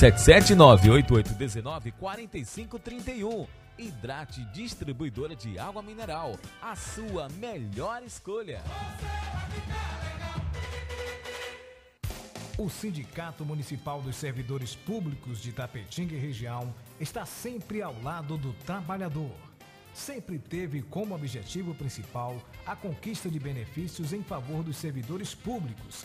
779-8819-4531. Hidrate Distribuidora de Água Mineral. A sua melhor escolha. O Sindicato Municipal dos Servidores Públicos de Tapetinga e Região está sempre ao lado do trabalhador. Sempre teve como objetivo principal a conquista de benefícios em favor dos servidores públicos.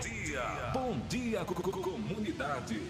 Bom dia. Bom dia, co- co- comunidade.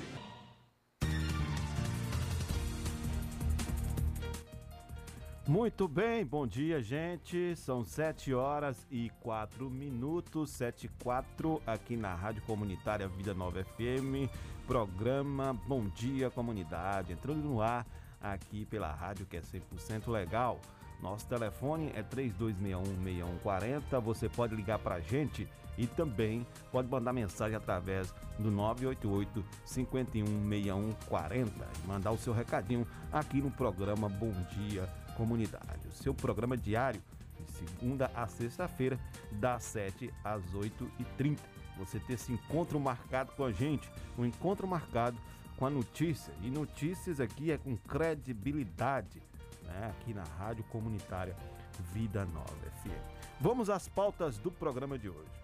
Muito bem, bom dia, gente. São 7 horas e 4 minutos, 7 e 4 aqui na Rádio Comunitária Vida Nova FM, programa Bom Dia Comunidade, entrando no ar aqui pela rádio que é 100% legal. Nosso telefone é 3261-6140. Você pode ligar para a gente e também pode mandar mensagem através do 988-516140 e mandar o seu recadinho aqui no programa Bom Dia Comunidade. O seu programa diário, de segunda a sexta-feira, das 7 às 8h30. Você ter esse encontro marcado com a gente, um encontro marcado com a notícia. E notícias aqui é com credibilidade, né? aqui na Rádio Comunitária Vida Nova FM. Vamos às pautas do programa de hoje.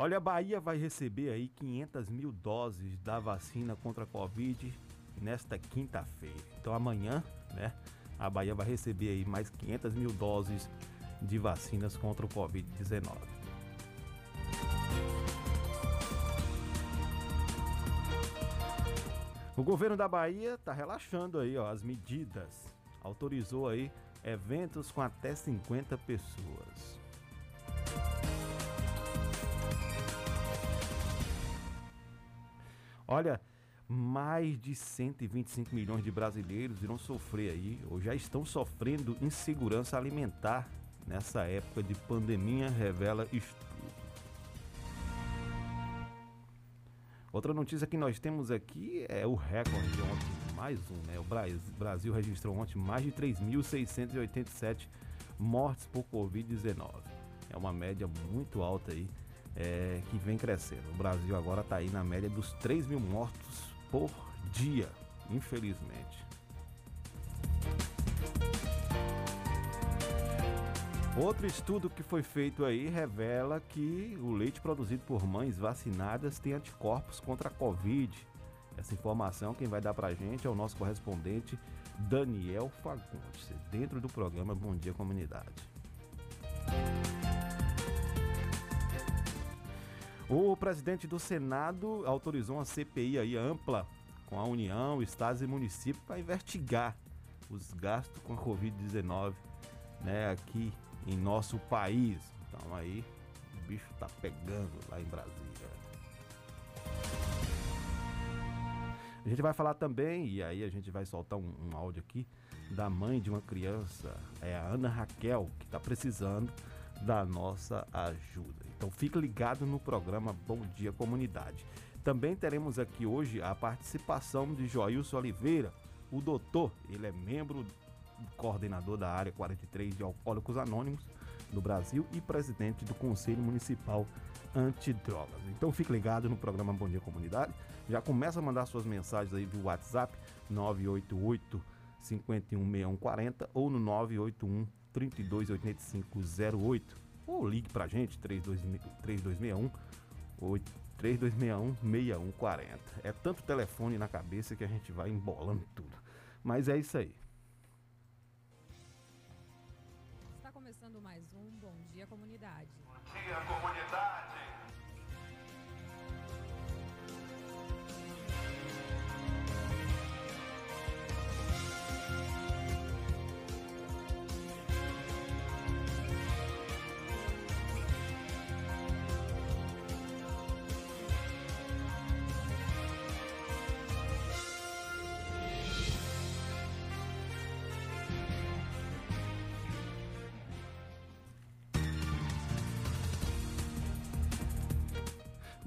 Olha, a Bahia vai receber aí 500 mil doses da vacina contra a Covid nesta quinta-feira. Então amanhã, né, a Bahia vai receber aí mais 500 mil doses de vacinas contra o Covid-19. O governo da Bahia está relaxando aí, ó, as medidas. Autorizou aí eventos com até 50 pessoas. Olha, mais de 125 milhões de brasileiros irão sofrer aí, ou já estão sofrendo insegurança alimentar nessa época de pandemia, revela estudo. Outra notícia que nós temos aqui é o recorde de ontem, mais um, né? O Bras- Brasil registrou ontem mais de 3.687 mortes por Covid-19. É uma média muito alta aí, é, que vem crescendo. O Brasil agora está aí na média dos 3 mil mortos por dia, infelizmente. Outro estudo que foi feito aí revela que o leite produzido por mães vacinadas tem anticorpos contra a Covid. Essa informação quem vai dar pra gente é o nosso correspondente Daniel Fagundes, dentro do programa Bom Dia Comunidade. O presidente do Senado autorizou uma CPI aí ampla com a União, estados e municípios para investigar os gastos com a Covid-19 né, aqui em nosso país. Então aí o bicho tá pegando lá em Brasília. A gente vai falar também, e aí a gente vai soltar um, um áudio aqui, da mãe de uma criança, é a Ana Raquel, que está precisando da nossa ajuda. Então fique ligado no programa Bom Dia Comunidade. Também teremos aqui hoje a participação de Joilson Oliveira, o doutor, ele é membro coordenador da área 43 de Alcoólicos Anônimos do Brasil e presidente do Conselho Municipal Antidrogas. Então fique ligado no programa Bom Dia Comunidade. Já começa a mandar suas mensagens aí via WhatsApp 988 516140 ou no 981 328508 ou ligue pra gente 3261 3261 3261-6140. É tanto telefone na cabeça que a gente vai embolando tudo. Mas é isso aí. Está começando mais um Bom Dia Comunidade. Bom dia, comunidade.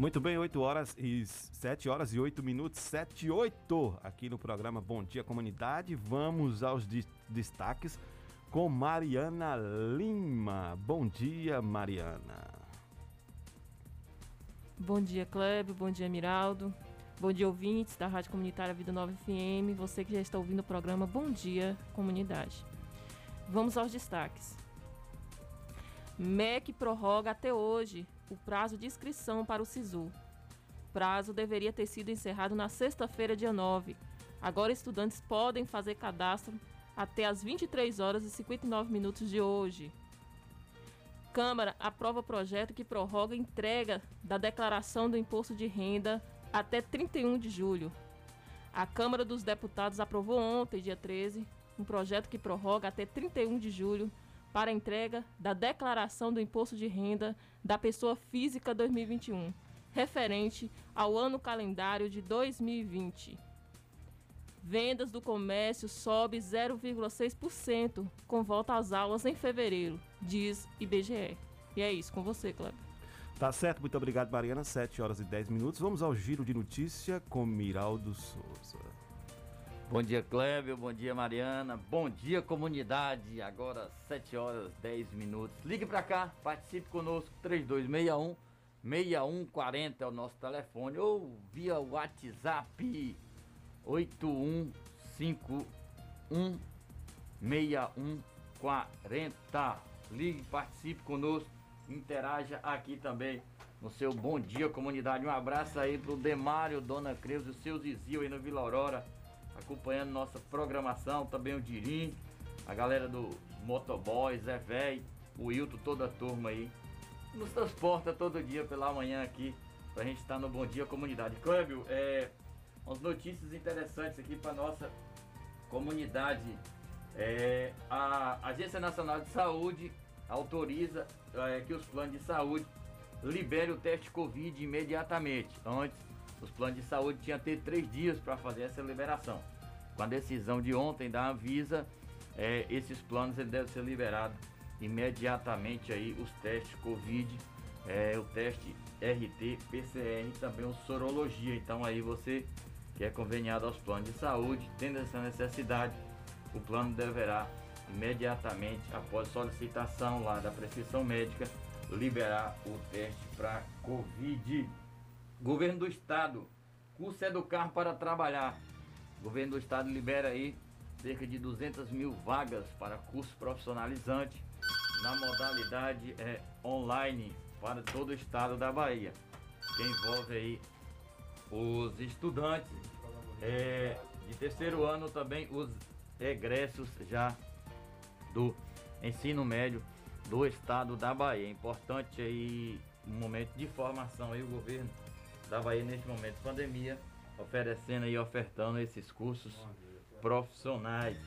Muito bem, 8 horas e 7 horas e 8 minutos, 7 e 8 aqui no programa Bom Dia Comunidade. Vamos aos de- destaques com Mariana Lima. Bom dia, Mariana. Bom dia, Kleber. Bom dia, Miraldo. Bom dia, ouvintes da Rádio Comunitária Vida Nova FM. Você que já está ouvindo o programa Bom Dia Comunidade. Vamos aos destaques. MEC prorroga até hoje o prazo de inscrição para o SISU. Prazo deveria ter sido encerrado na sexta-feira, dia 9. Agora, estudantes podem fazer cadastro até às 23 horas e 59 minutos de hoje. Câmara aprova projeto que prorroga a entrega da declaração do imposto de renda até 31 de julho. A Câmara dos Deputados aprovou ontem, dia 13, um projeto que prorroga até 31 de julho para a entrega da declaração do imposto de renda da pessoa física 2021, referente ao ano calendário de 2020. Vendas do comércio sobe 0,6% com volta às aulas em fevereiro, diz IBGE. E é isso, com você, Kleber. Tá certo, muito obrigado, Mariana. 7 horas e 10 minutos. Vamos ao giro de notícia com Miraldo Souza. Bom dia, Clébio. Bom dia, Mariana. Bom dia, comunidade. Agora, 7 horas 10 minutos. Ligue para cá, participe conosco. 3261 6140 é o nosso telefone. Ou via WhatsApp 8151 6140. Ligue, participe conosco. Interaja aqui também no seu Bom Dia Comunidade. Um abraço aí pro Demário, Dona Creuza o seu Zizio aí no Vila Aurora acompanhando nossa programação, também o Dirim, a galera do Motoboy, Zé Véi, o Wilton, toda a turma aí. Nos transporta todo dia pela manhã aqui, pra gente estar no Bom Dia Comunidade. Clébio, é, umas notícias interessantes aqui pra nossa comunidade. É, a Agência Nacional de Saúde autoriza é, que os planos de saúde liberem o teste Covid imediatamente. Antes, os planos de saúde tinham ter três dias para fazer essa liberação. Com a decisão de ontem da Anvisa, é, esses planos devem ser liberados imediatamente aí os testes Covid, é, o teste RT, PCR e também o sorologia. Então aí você que é conveniado aos planos de saúde, tendo essa necessidade, o plano deverá imediatamente, após solicitação lá da prescrição médica, liberar o teste para Covid. Governo do Estado, curso Educar para trabalhar. Governo do Estado libera aí cerca de 200 mil vagas para curso profissionalizante na modalidade é, online para todo o estado da Bahia. Que envolve aí os estudantes é, de terceiro ano também os egressos já do ensino médio do estado da Bahia. É importante aí um momento de formação aí o governo da Bahia neste momento de pandemia, oferecendo e ofertando esses cursos profissionais.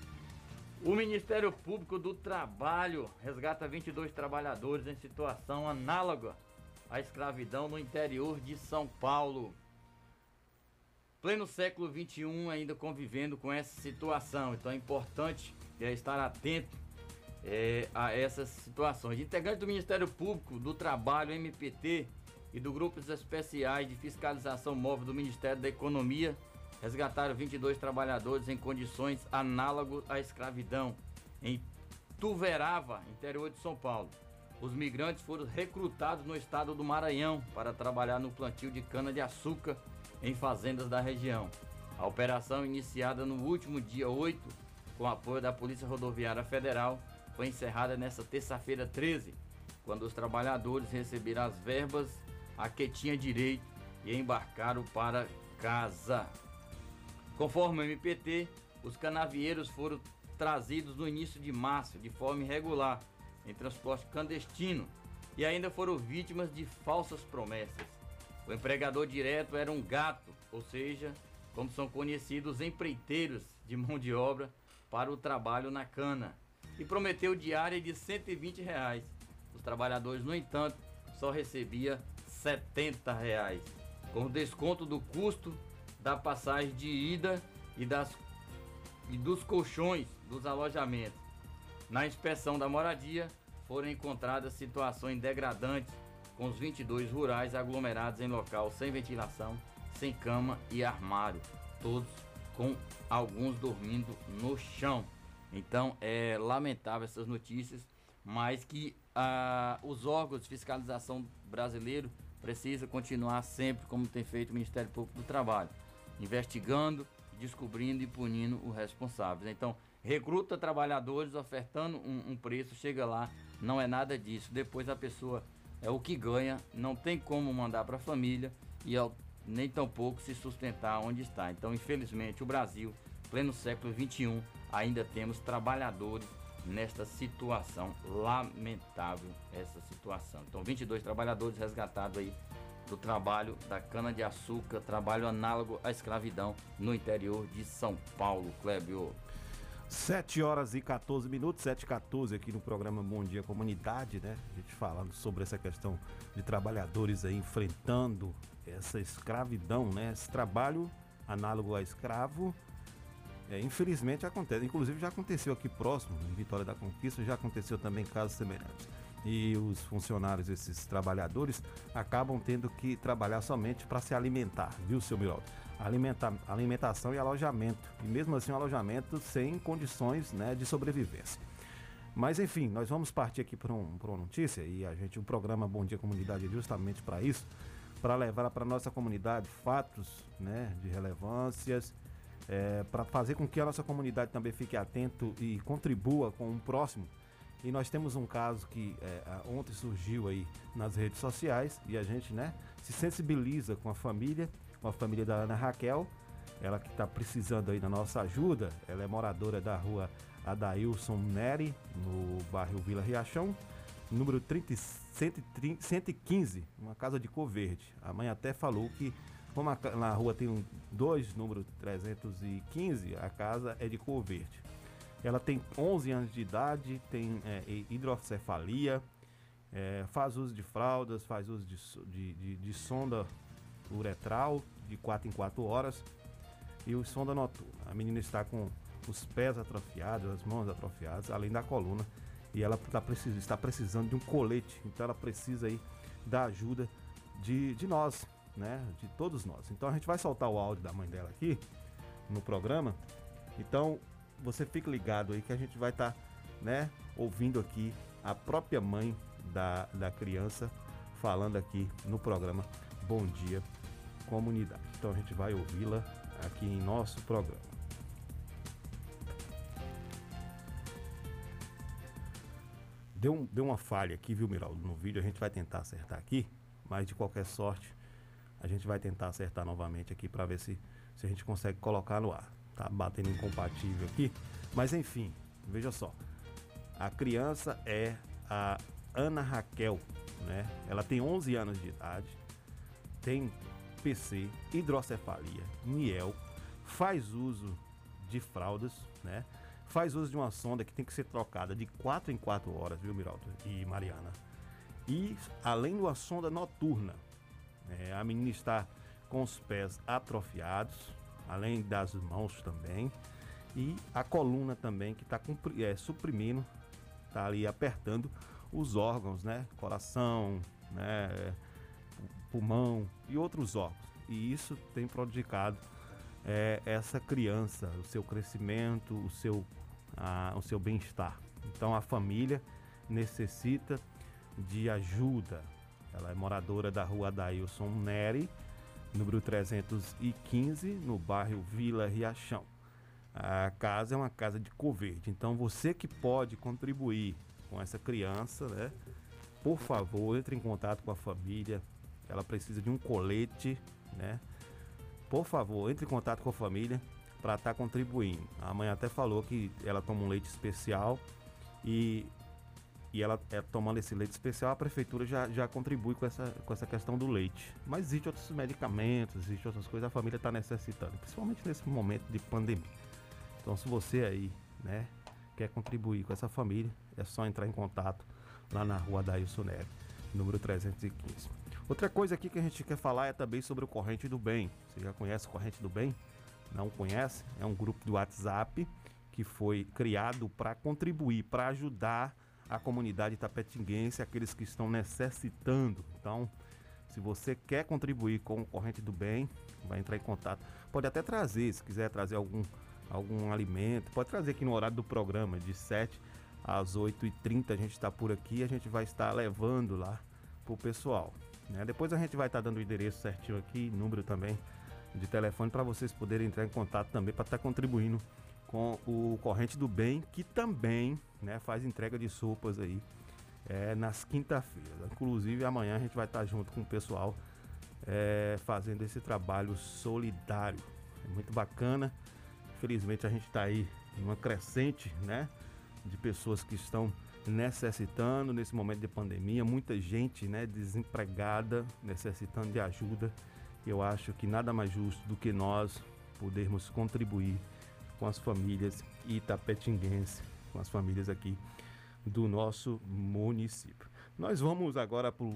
O Ministério Público do Trabalho resgata 22 trabalhadores em situação análoga à escravidão no interior de São Paulo. Pleno século XXI ainda convivendo com essa situação, então é importante é, estar atento é, a essas situações. Integrantes do Ministério Público do Trabalho, MPT, e do Grupos Especiais de Fiscalização Móvel do Ministério da Economia resgataram 22 trabalhadores em condições análogas à escravidão em Tuverava, interior de São Paulo. Os migrantes foram recrutados no estado do Maranhão para trabalhar no plantio de cana-de-açúcar em fazendas da região. A operação, iniciada no último dia 8, com apoio da Polícia Rodoviária Federal, foi encerrada nesta terça-feira 13, quando os trabalhadores receberam as verbas a que tinha direito e embarcaram para casa. Conforme o MPT, os canavieiros foram trazidos no início de março de forma irregular em transporte clandestino e ainda foram vítimas de falsas promessas. O empregador direto era um gato, ou seja, como são conhecidos empreiteiros de mão de obra para o trabalho na cana, e prometeu diária de 120 reais. Os trabalhadores, no entanto, só recebia 70 reais, com desconto do custo da passagem de ida e, das, e dos colchões dos alojamentos. Na inspeção da moradia, foram encontradas situações degradantes com os 22 rurais aglomerados em local sem ventilação, sem cama e armário, todos com alguns dormindo no chão. Então é lamentável essas notícias, mas que ah, os órgãos de fiscalização brasileiro precisam continuar sempre, como tem feito o Ministério Público do Trabalho, investigando, descobrindo e punindo os responsáveis. Então, recruta trabalhadores ofertando um, um preço, chega lá, não é nada disso. Depois a pessoa é o que ganha, não tem como mandar para a família e ao, nem tampouco se sustentar onde está. Então, infelizmente, o Brasil, pleno século XXI, ainda temos trabalhadores nesta situação lamentável essa situação. Então, 22 trabalhadores resgatados aí do trabalho da cana de açúcar, trabalho análogo à escravidão no interior de São Paulo, Clébio. 7 horas e 14 minutos, 7 e 14 aqui no programa Bom Dia Comunidade, né? A gente falando sobre essa questão de trabalhadores aí enfrentando essa escravidão, né? Esse trabalho análogo a escravo. É, infelizmente acontece, inclusive já aconteceu aqui próximo, em Vitória da Conquista, já aconteceu também casos semelhantes. E os funcionários, esses trabalhadores, acabam tendo que trabalhar somente para se alimentar, viu, seu Miraldo? alimenta, alimentação e alojamento. E mesmo assim, um alojamento sem condições né, de sobrevivência. Mas enfim, nós vamos partir aqui para um, uma notícia e a gente, o programa Bom Dia Comunidade é justamente para isso, para levar para nossa comunidade fatos né, de relevâncias, é, para fazer com que a nossa comunidade também fique atento e contribua com o próximo. E nós temos um caso que é, ontem surgiu aí nas redes sociais e a gente né, se sensibiliza com a família com a família da Ana Raquel, ela que está precisando aí da nossa ajuda. Ela é moradora da rua Adailson Neri, no bairro Vila Riachão, número 30, 130, 115, uma casa de cor verde. A mãe até falou que, como a, na rua tem um, dois números 315, a casa é de cor verde. Ela tem 11 anos de idade, tem é, hidrocefalia, é, faz uso de fraldas, faz uso de, de, de, de sonda uretral, de 4 em 4 horas e o sonda noturna. A menina está com os pés atrofiados, as mãos atrofiadas, além da coluna, e ela tá precis, está precisando de um colete, então ela precisa aí da ajuda de, de nós, né? De todos nós. Então a gente vai soltar o áudio da mãe dela aqui no programa. Então você fique ligado aí que a gente vai estar, tá, né, ouvindo aqui a própria mãe da, da criança falando aqui no programa Bom Dia comunidade. Então a gente vai ouvi-la aqui em nosso programa. Deu, deu uma falha aqui, viu, Miraldo, no vídeo. A gente vai tentar acertar aqui, mas de qualquer sorte, a gente vai tentar acertar novamente aqui para ver se, se a gente consegue colocar no ar. Tá batendo incompatível aqui, mas enfim, veja só. A criança é a Ana Raquel, né? Ela tem 11 anos de idade, tem PC, hidrocefalia, miel, faz uso de fraldas, né? Faz uso de uma sonda que tem que ser trocada de 4 em 4 horas, viu, Miraldo e Mariana? E além de uma sonda noturna, é, a menina está com os pés atrofiados, além das mãos também, e a coluna também que está é, suprimindo, está ali apertando os órgãos, né? Coração, né? pulmão e outros órgãos. E isso tem prejudicado é, essa criança, o seu crescimento, o seu, o seu bem-estar. Então a família necessita de ajuda. Ela é moradora da rua Dailson Neri, número 315, no bairro Vila Riachão. A casa é uma casa de cor verde. Então você que pode contribuir com essa criança, né? Por favor, entre em contato com a família, ela precisa de um colete, né? Por favor, entre em contato com a família para estar tá contribuindo. A mãe até falou que ela toma um leite especial e, e ela é, tomando esse leite especial, a prefeitura já, já contribui com essa, com essa questão do leite. Mas existem outros medicamentos, existem outras coisas, a família está necessitando, principalmente nesse momento de pandemia. Então, se você aí, né, quer contribuir com essa família, é só entrar em contato lá na rua Daílson Neves, número 315. Outra coisa aqui que a gente quer falar é também sobre o Corrente do Bem. Você já conhece o Corrente do Bem? Não conhece? É um grupo do WhatsApp que foi criado para contribuir, para ajudar a comunidade tapetinguense, aqueles que estão necessitando. Então, se você quer contribuir com o Corrente do Bem, vai entrar em contato. Pode até trazer, se quiser trazer algum, algum alimento, pode trazer aqui no horário do programa, de 7 às 8h30 a gente está por aqui, a gente vai estar levando lá pro pessoal. Né? Depois a gente vai estar tá dando o endereço certinho aqui, número também de telefone para vocês poderem entrar em contato também para estar tá contribuindo com o Corrente do Bem, que também né, faz entrega de sopas aí é, nas quinta-feiras. Inclusive amanhã a gente vai estar junto com o pessoal é, fazendo esse trabalho solidário. É muito bacana. Infelizmente a gente está aí numa crescente, né? De pessoas que estão necessitando nesse momento de pandemia, muita gente né, desempregada, necessitando de ajuda. Eu acho que nada mais justo do que nós podermos contribuir com as famílias itapetinguenses, com as famílias aqui do nosso município. Nós vamos agora para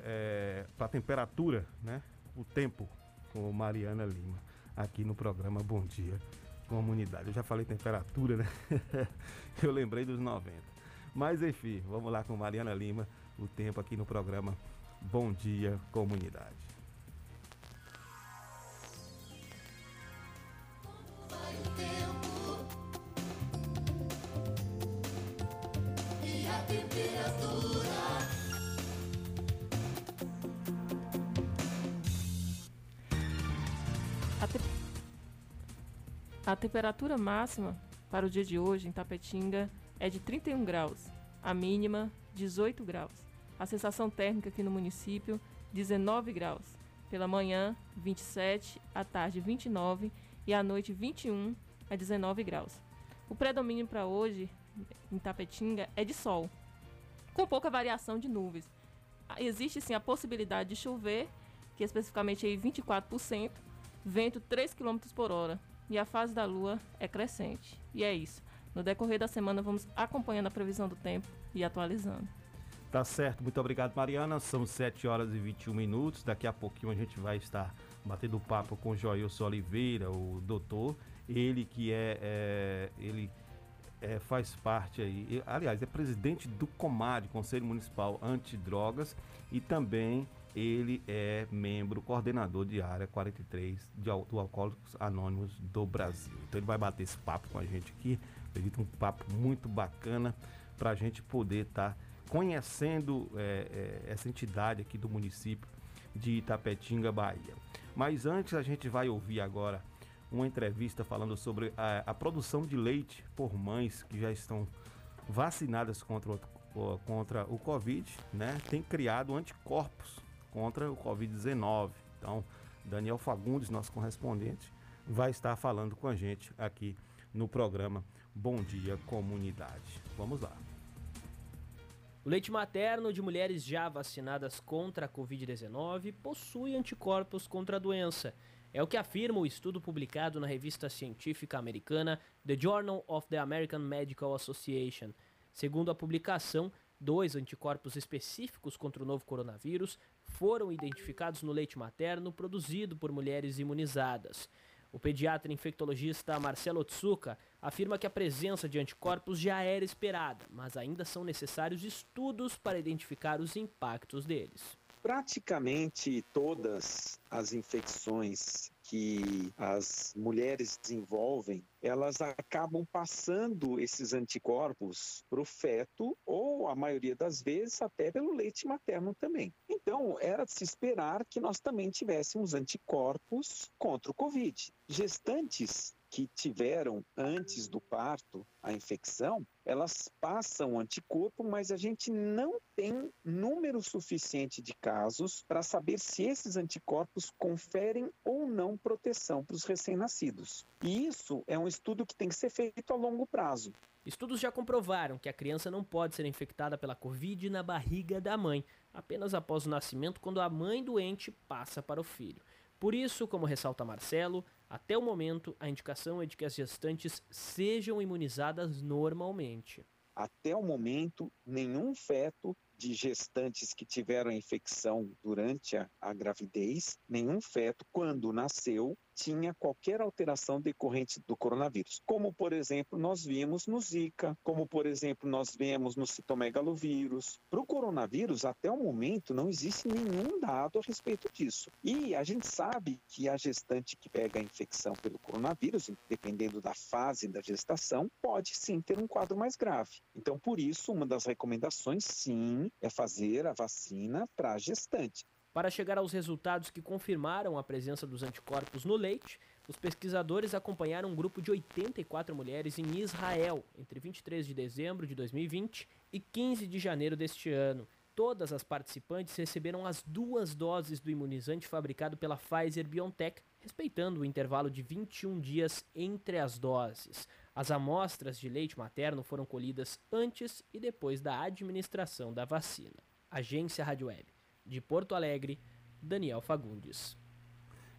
é, a temperatura, né? O tempo com Mariana Lima, aqui no programa Bom Dia Comunidade. Eu já falei temperatura, né? Eu lembrei dos 90. Mas enfim, vamos lá com Mariana Lima, o tempo aqui no programa Bom Dia Comunidade. A, te... a temperatura máxima para o dia de hoje em Tapetinga é de 31 graus, a mínima 18 graus. A sensação térmica aqui no município 19 graus. Pela manhã 27, à tarde 29 e à noite 21 a 19 graus. O predomínio para hoje em Tapetinga é de sol, com pouca variação de nuvens. Existe sim a possibilidade de chover, que é especificamente aí 24%, vento 3 km por hora, e a fase da lua é crescente. E é isso. No decorrer da semana, vamos acompanhando a previsão do tempo e atualizando. Tá certo, muito obrigado, Mariana. São 7 horas e 21 minutos. Daqui a pouquinho a gente vai estar batendo papo com o Joilson Oliveira, o doutor. Ele que é. é ele é, faz parte aí, aliás, é presidente do COMAD, Conselho Municipal Antidrogas, e também ele é membro, coordenador de área 43 de, do Alcoólicos Anônimos do Brasil. Então ele vai bater esse papo com a gente aqui Acredito um papo muito bacana para a gente poder estar tá conhecendo é, é, essa entidade aqui do município de Itapetinga, Bahia. Mas antes a gente vai ouvir agora uma entrevista falando sobre a, a produção de leite por mães que já estão vacinadas contra o, contra o Covid, né? Tem criado anticorpos contra o Covid-19. Então, Daniel Fagundes, nosso correspondente, vai estar falando com a gente aqui no programa Bom Dia Comunidade. Vamos lá. O leite materno de mulheres já vacinadas contra a Covid-19 possui anticorpos contra a doença. É o que afirma o estudo publicado na revista científica americana The Journal of the American Medical Association. Segundo a publicação, dois anticorpos específicos contra o novo coronavírus foram identificados no leite materno produzido por mulheres imunizadas. O pediatra infectologista Marcelo Otsuka afirma que a presença de anticorpos já era esperada, mas ainda são necessários estudos para identificar os impactos deles. Praticamente todas as infecções que as mulheres desenvolvem, elas acabam passando esses anticorpos para o feto ou, a maioria das vezes, até pelo leite materno também. Então, era de se esperar que nós também tivéssemos anticorpos contra o Covid. Gestantes que tiveram antes do parto a infecção, elas passam anticorpo, mas a gente não tem número suficiente de casos para saber se esses anticorpos conferem ou não proteção para os recém-nascidos. E isso é um estudo que tem que ser feito a longo prazo. Estudos já comprovaram que a criança não pode ser infectada pela Covid na barriga da mãe, apenas após o nascimento, quando a mãe doente passa para o filho. Por isso, como ressalta Marcelo, até o momento a indicação é de que as gestantes sejam imunizadas normalmente. Até o momento, nenhum feto de gestantes que tiveram infecção durante a, a gravidez, nenhum feto, quando nasceu, tinha qualquer alteração decorrente do coronavírus, como por exemplo nós vimos no Zika, como por exemplo nós vemos no citomegalovírus. Para o coronavírus, até o momento não existe nenhum dado a respeito disso. E a gente sabe que a gestante que pega a infecção pelo coronavírus, dependendo da fase da gestação, pode sim ter um quadro mais grave. Então, por isso, uma das recomendações, sim, é fazer a vacina para a gestante. Para chegar aos resultados que confirmaram a presença dos anticorpos no leite, os pesquisadores acompanharam um grupo de 84 mulheres em Israel entre 23 de dezembro de 2020 e 15 de janeiro deste ano. Todas as participantes receberam as duas doses do imunizante fabricado pela Pfizer BioNTech, respeitando o intervalo de 21 dias entre as doses. As amostras de leite materno foram colhidas antes e depois da administração da vacina. Agência Rádio Web. De Porto Alegre, Daniel Fagundes.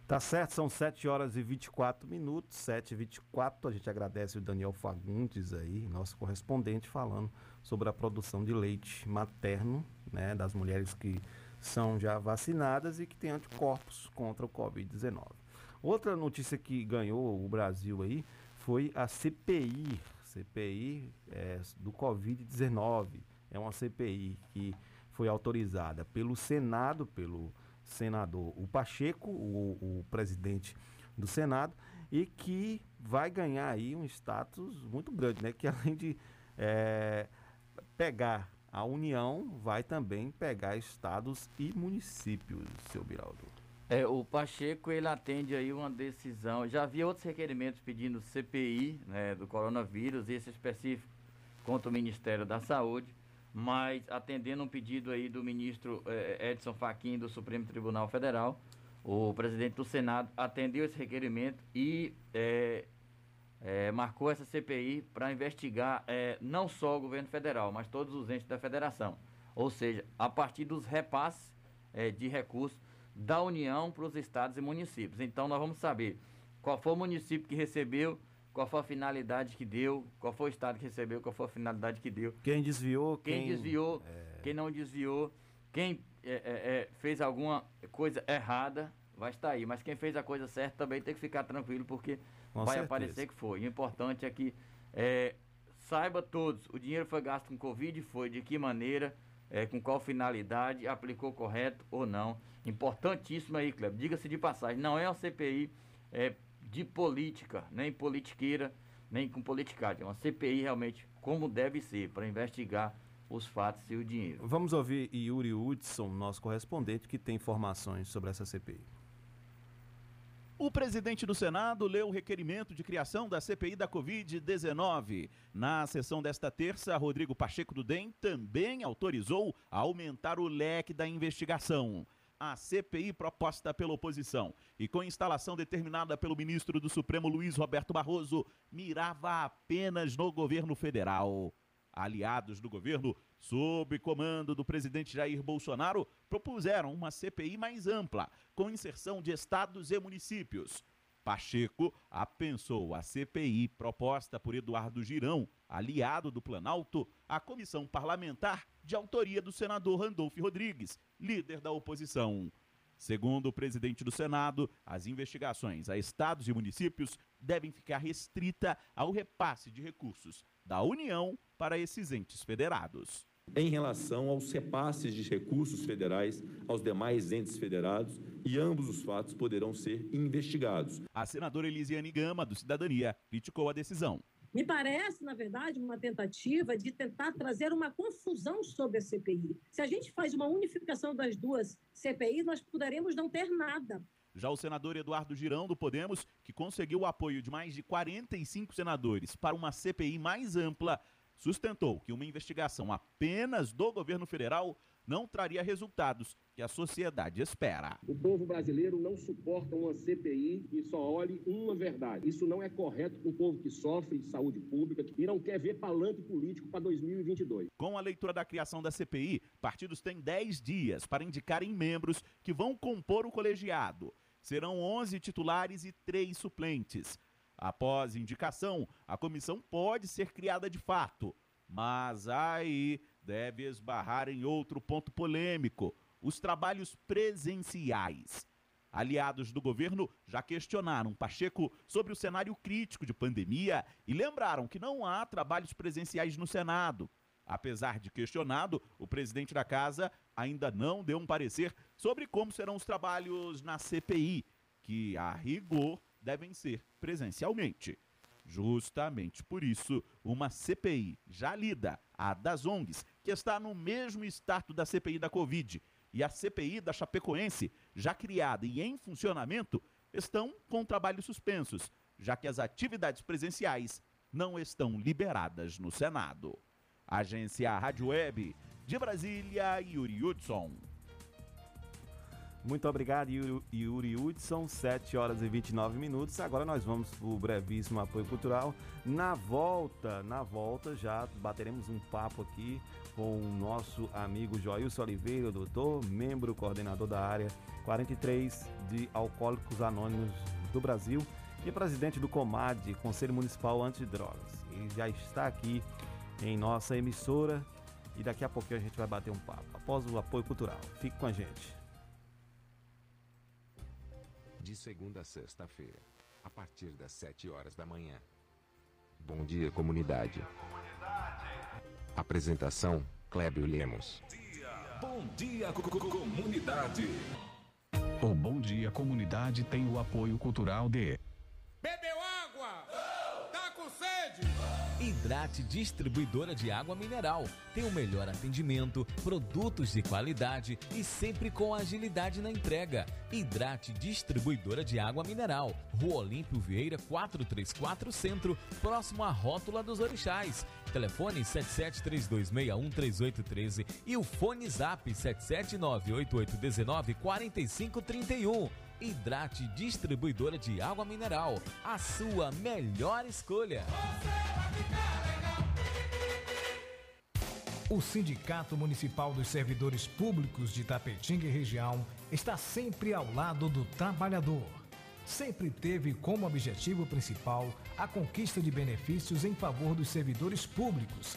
Tá certo, são 7 horas e 24 minutos, 7 e 24 A gente agradece o Daniel Fagundes aí, nosso correspondente, falando sobre a produção de leite materno, né, das mulheres que são já vacinadas e que têm anticorpos contra o Covid-19. Outra notícia que ganhou o Brasil aí foi a CPI, CPI é, do Covid-19. É uma CPI que foi autorizada pelo Senado, pelo senador o Pacheco, o, o presidente do Senado, e que vai ganhar aí um status muito grande, né? Que além de é, pegar a União, vai também pegar estados e municípios, seu Biraldo. É, o Pacheco ele atende aí uma decisão. Já havia outros requerimentos pedindo CPI né, do coronavírus, esse específico contra o Ministério da Saúde mas atendendo um pedido aí do ministro eh, Edson Fachin do Supremo Tribunal Federal, o presidente do Senado atendeu esse requerimento e eh, eh, marcou essa CPI para investigar não só o governo federal, mas todos os entes da federação. Ou seja, a partir dos repasses de recursos da União para os estados e municípios. Então nós vamos saber qual foi o município que recebeu qual foi a finalidade que deu, qual foi o estado que recebeu, qual foi a finalidade que deu. Quem desviou, quem, quem desviou, é... quem não desviou, quem é, é, é, fez alguma coisa errada vai estar aí, mas quem fez a coisa certa também tem que ficar tranquilo porque Com vai certeza. aparecer que foi. O importante é que é, saiba todos, o dinheiro foi gasto com Covid, foi de que maneira, é, com qual finalidade, aplicou correto ou não. Importantíssimo aí, Cleber. Diga-se de passagem, não é uma CPI é, de política, nem politiqueira, nem com politicagem. É uma CPI realmente como deve ser, para investigar os fatos e o dinheiro. Vamos ouvir Yuri Hudson, nosso correspondente, que tem informações sobre essa CPI. O presidente do Senado leu o requerimento de criação da CPI da Covid-19. Na sessão desta terça, Rodrigo Pacheco do DEM também autorizou aumentar o leque da investigação a CPI proposta pela oposição e com instalação determinada pelo ministro do Supremo Luiz Roberto Barroso, mirava apenas no governo federal. Aliados do governo, sob comando do presidente Jair Bolsonaro, propuseram uma CPI mais ampla, com inserção de estados e municípios. Pacheco apensou a CPI proposta por Eduardo Girão, aliado do Planalto, à comissão parlamentar de autoria do senador Randolfo Rodrigues, líder da oposição. Segundo o presidente do Senado, as investigações a estados e municípios devem ficar restrita ao repasse de recursos da União para esses entes federados. Em relação aos repasses de recursos federais aos demais entes federados, e ambos os fatos poderão ser investigados. A senadora Elisiane Gama, do Cidadania, criticou a decisão. Me parece, na verdade, uma tentativa de tentar trazer uma confusão sobre a CPI. Se a gente faz uma unificação das duas CPIs, nós poderemos não ter nada. Já o senador Eduardo Girão, do Podemos, que conseguiu o apoio de mais de 45 senadores para uma CPI mais ampla, sustentou que uma investigação apenas do governo federal não traria resultados que a sociedade espera. O povo brasileiro não suporta uma CPI e só olhe uma verdade. Isso não é correto com o povo que sofre de saúde pública e não quer ver palanque político para 2022. Com a leitura da criação da CPI, partidos têm 10 dias para indicarem membros que vão compor o colegiado. Serão 11 titulares e 3 suplentes. Após indicação, a comissão pode ser criada de fato. Mas aí deve esbarrar em outro ponto polêmico: os trabalhos presenciais. Aliados do governo já questionaram Pacheco sobre o cenário crítico de pandemia e lembraram que não há trabalhos presenciais no Senado. Apesar de questionado, o presidente da casa ainda não deu um parecer sobre como serão os trabalhos na CPI, que, a rigor, devem ser presencialmente. Justamente por isso, uma CPI já lida, a das ONGs, que está no mesmo status da CPI da Covid, e a CPI da Chapecoense, já criada e em funcionamento, estão com trabalhos suspensos, já que as atividades presenciais não estão liberadas no Senado. Agência Rádio Web, de Brasília, Yuri Hudson. Muito obrigado, Yuri, Hudson. 7 horas e 29 minutos. Agora nós vamos para o brevíssimo apoio cultural. Na volta, na volta, já bateremos um papo aqui com o nosso amigo Joilson Oliveira, doutor, membro coordenador da área 43 de Alcoólicos Anônimos do Brasil e presidente do COMAD, Conselho Municipal Antidrogas. Ele já está aqui em nossa emissora e daqui a pouquinho a gente vai bater um papo. Após o apoio cultural. Fique com a gente. De segunda a sexta-feira, a partir das 7 horas da manhã. Bom dia, comunidade. Apresentação: Clébio Lemos. Bom dia, co- co- comunidade. O Bom Dia Comunidade tem o apoio cultural de Bebeu água? Tá com sede? Hidrate Distribuidora de Água Mineral. Tem o melhor atendimento, produtos de qualidade e sempre com agilidade na entrega. Hidrate Distribuidora de Água Mineral. Rua Olímpio Vieira 434 Centro, próximo à Rótula dos Orixás. Telefone 7732613813 e o fone Zap 77988194531. Hidrate Distribuidora de Água Mineral. A sua melhor escolha. O Sindicato Municipal dos Servidores Públicos de Tapetinga e região está sempre ao lado do trabalhador. Sempre teve como objetivo principal a conquista de benefícios em favor dos servidores públicos.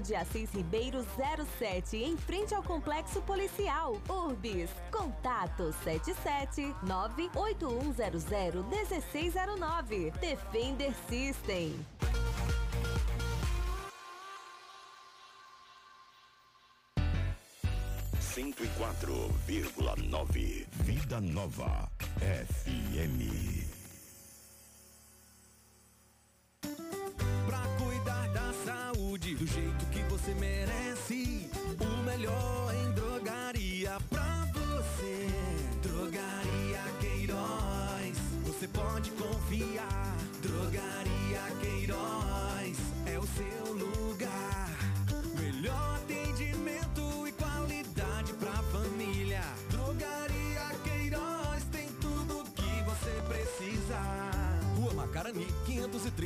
de Assis Ribeiro 07, em frente ao Complexo Policial. Urbis. Contato 77 98100 1609. Defender System. Cento e quatro vírgula nove. Vida Nova FM. Pra cuidar da saúde do jeito que você merece. O melhor em drogaria pra você. Drogaria Queiroz, você pode confiar. Drogaria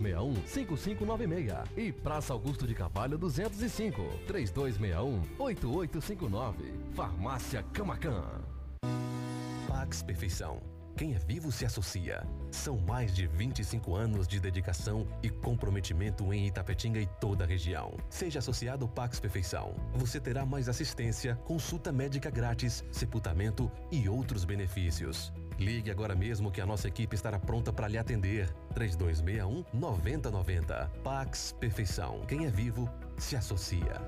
3261-5596. E Praça Augusto de Carvalho 205, 3261-8859. Farmácia Camacan. Pax Perfeição. Quem é vivo se associa. São mais de 25 anos de dedicação e comprometimento em Itapetinga e toda a região. Seja associado Pax Perfeição. Você terá mais assistência, consulta médica grátis, sepultamento e outros benefícios. Ligue agora mesmo que a nossa equipe estará pronta para lhe atender. 3261 9090. Pax Perfeição. Quem é vivo se associa.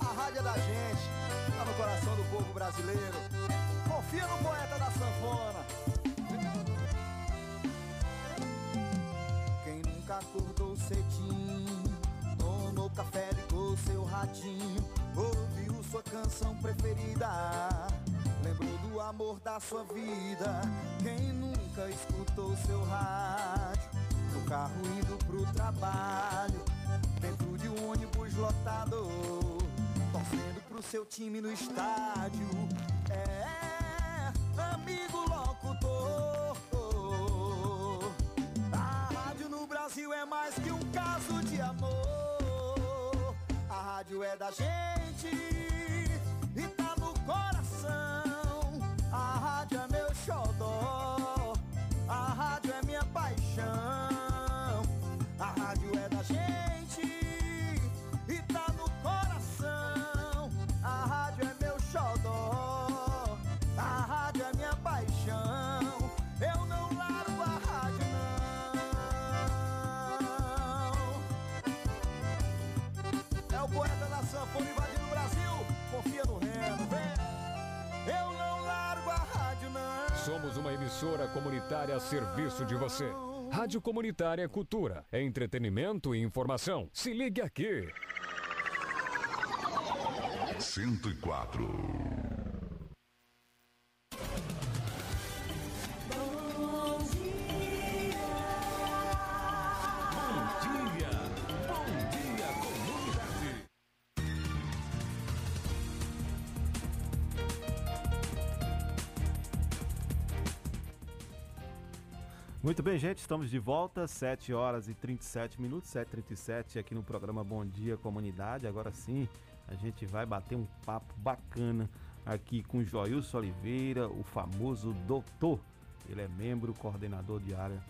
A rádio é da gente, tá no coração do povo brasileiro. Confia no poeta da sanfona. Quem nunca acordou cedinho, tomou café, ligou seu radinho, ouviu sua canção preferida, lembrou do amor da sua vida. Quem nunca escutou seu rádio, no carro indo pro trabalho, dentro de um ônibus lotado, torcendo pro seu time no estádio. É, amigo locutor. Rádio é da gente emissora comunitária a serviço de você. Rádio Comunitária Cultura, entretenimento e informação. Se ligue aqui. 104. Muito bem, gente, estamos de volta, 7 horas e 37 minutos, 7h37 aqui no programa Bom Dia Comunidade. Agora sim, a gente vai bater um papo bacana aqui com Joilson Oliveira, o famoso doutor. Ele é membro, coordenador de área,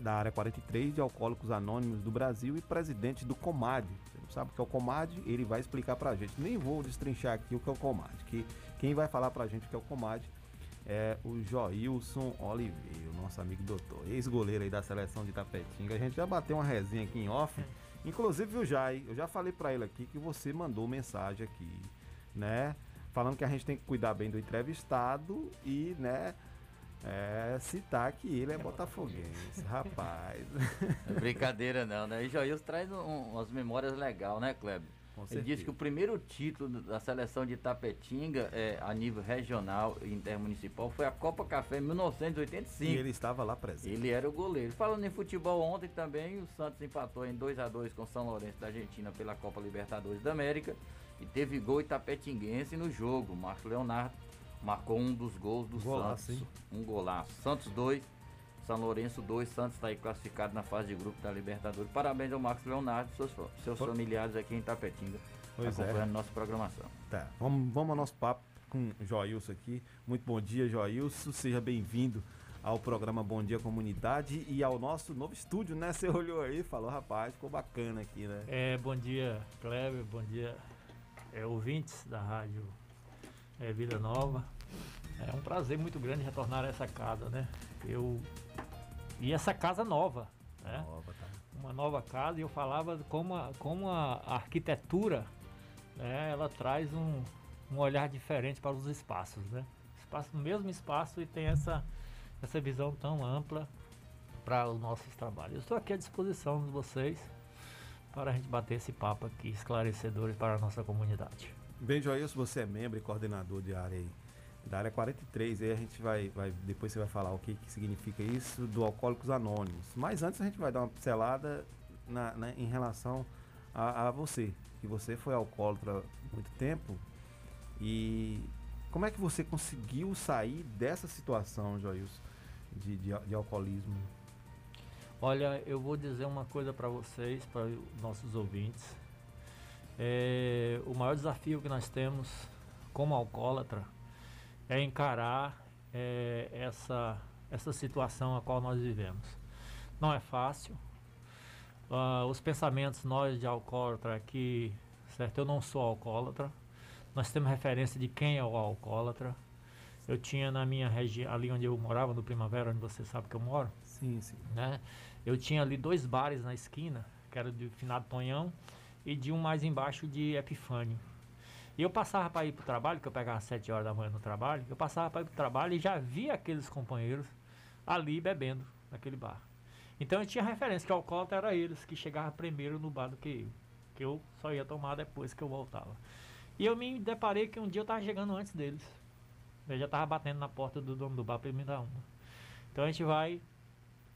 da área 43 de Alcoólicos Anônimos do Brasil e presidente do Comad. Você não sabe o que é o Comad? Ele vai explicar pra gente. Nem vou destrinchar aqui o que é o Comad, que quem vai falar pra gente o que é o Comad é o Joilson Oliveira, o nosso amigo doutor, ex-goleiro aí da seleção de Tapetinga. A gente já bateu uma resinha aqui em off. Inclusive o Jai, eu já falei pra ele aqui que você mandou mensagem aqui, né? Falando que a gente tem que cuidar bem do entrevistado e, né, é, citar que ele é botafoguense, rapaz. É brincadeira não, né? E Joilson traz um- umas memórias legais, né, Kleber? Ele disse que o primeiro título da seleção de Tapetinga é, a nível regional e intermunicipal foi a Copa Café em 1985. E ele estava lá presente. Ele era o goleiro. Falando em futebol, ontem também o Santos empatou em 2 a 2 com o São Lourenço da Argentina pela Copa Libertadores da América e teve gol itapetinguense no jogo. Marcos Leonardo marcou um dos gols do Golaço, Santos. hein? Um golaço. Santos 2, São Lourenço 2. Santos está aí classificado na fase de grupo da Libertadores. Parabéns ao Marcos Leonardo e seus, seus familiares aqui em Tapetinga Pois é. acompanhando nossa programação. Tá, vamos, vamos ao nosso papo com o Joilson aqui. Muito bom dia, Joilson. Seja bem-vindo ao programa Bom Dia Comunidade e ao nosso novo estúdio, né? Você olhou aí e falou, rapaz, ficou bacana aqui, né? É, bom dia, Kleber, bom dia, é, ouvintes da rádio é, Vida Nova. É um prazer muito grande retornar a essa casa, né? Eu e essa casa nova, né? Nova, tá. Uma nova casa e eu falava como a, como a arquitetura, né? Ela traz um, um olhar diferente para os espaços, né? Espaço no mesmo espaço e tem essa essa visão tão ampla para os nossos trabalhos. Eu estou aqui à disposição de vocês para a gente bater esse papo aqui, esclarecedores para a nossa comunidade. Bem, Joilson, você é membro e coordenador de área aí, da área 43, aí a gente vai, vai depois você vai falar o que, que significa isso do Alcoólicos Anônimos. Mas antes a gente vai dar uma pincelada na, na- em relação a, a você, que você foi alcoólatra há muito tempo e como é que você conseguiu sair dessa situação, Joilson, de, de, de alcoolismo? Olha, eu vou dizer uma coisa para vocês, para os nossos ouvintes. É, o maior desafio que nós temos como alcoólatra é encarar é, essa, essa situação a qual nós vivemos. Não é fácil. Ah, os pensamentos nós de alcoólatra aqui, certo? Eu não sou alcoólatra. Nós temos referência de quem é o alcoólatra. Eu tinha na minha região, ali onde eu morava, no Primavera, onde você sabe que eu moro. Sim, sim. Né? Eu tinha ali dois bares na esquina, que era de Finado Tonhão e de um mais embaixo de Epifânio. E eu passava para ir para o trabalho, que eu pegava às 7 horas da manhã no trabalho, eu passava para ir para o trabalho e já via aqueles companheiros ali bebendo naquele bar. Então eu tinha referência que o alcoólatra era eles que chegavam primeiro no bar do que eu. Que eu só ia tomar depois que eu voltava. E eu me deparei que um dia eu estava chegando antes deles. Eu já estava batendo na porta do dono do bar para ele me dar uma. Então a gente vai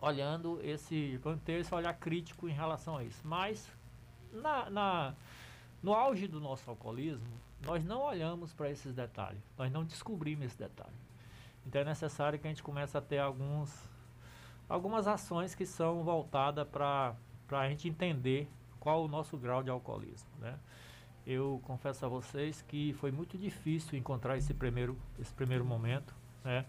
olhando esse. Ter esse olhar crítico em relação a isso. Mas na, na- no auge do nosso alcoolismo, nós não olhamos para esses detalhes. Nós não descobrimos esse detalhe. Então é necessário que a gente comece a ter alguns, algumas ações que são voltadas para a gente entender qual o nosso grau de alcoolismo. Né? Eu confesso a vocês que foi muito difícil encontrar esse primeiro, esse primeiro momento. Né?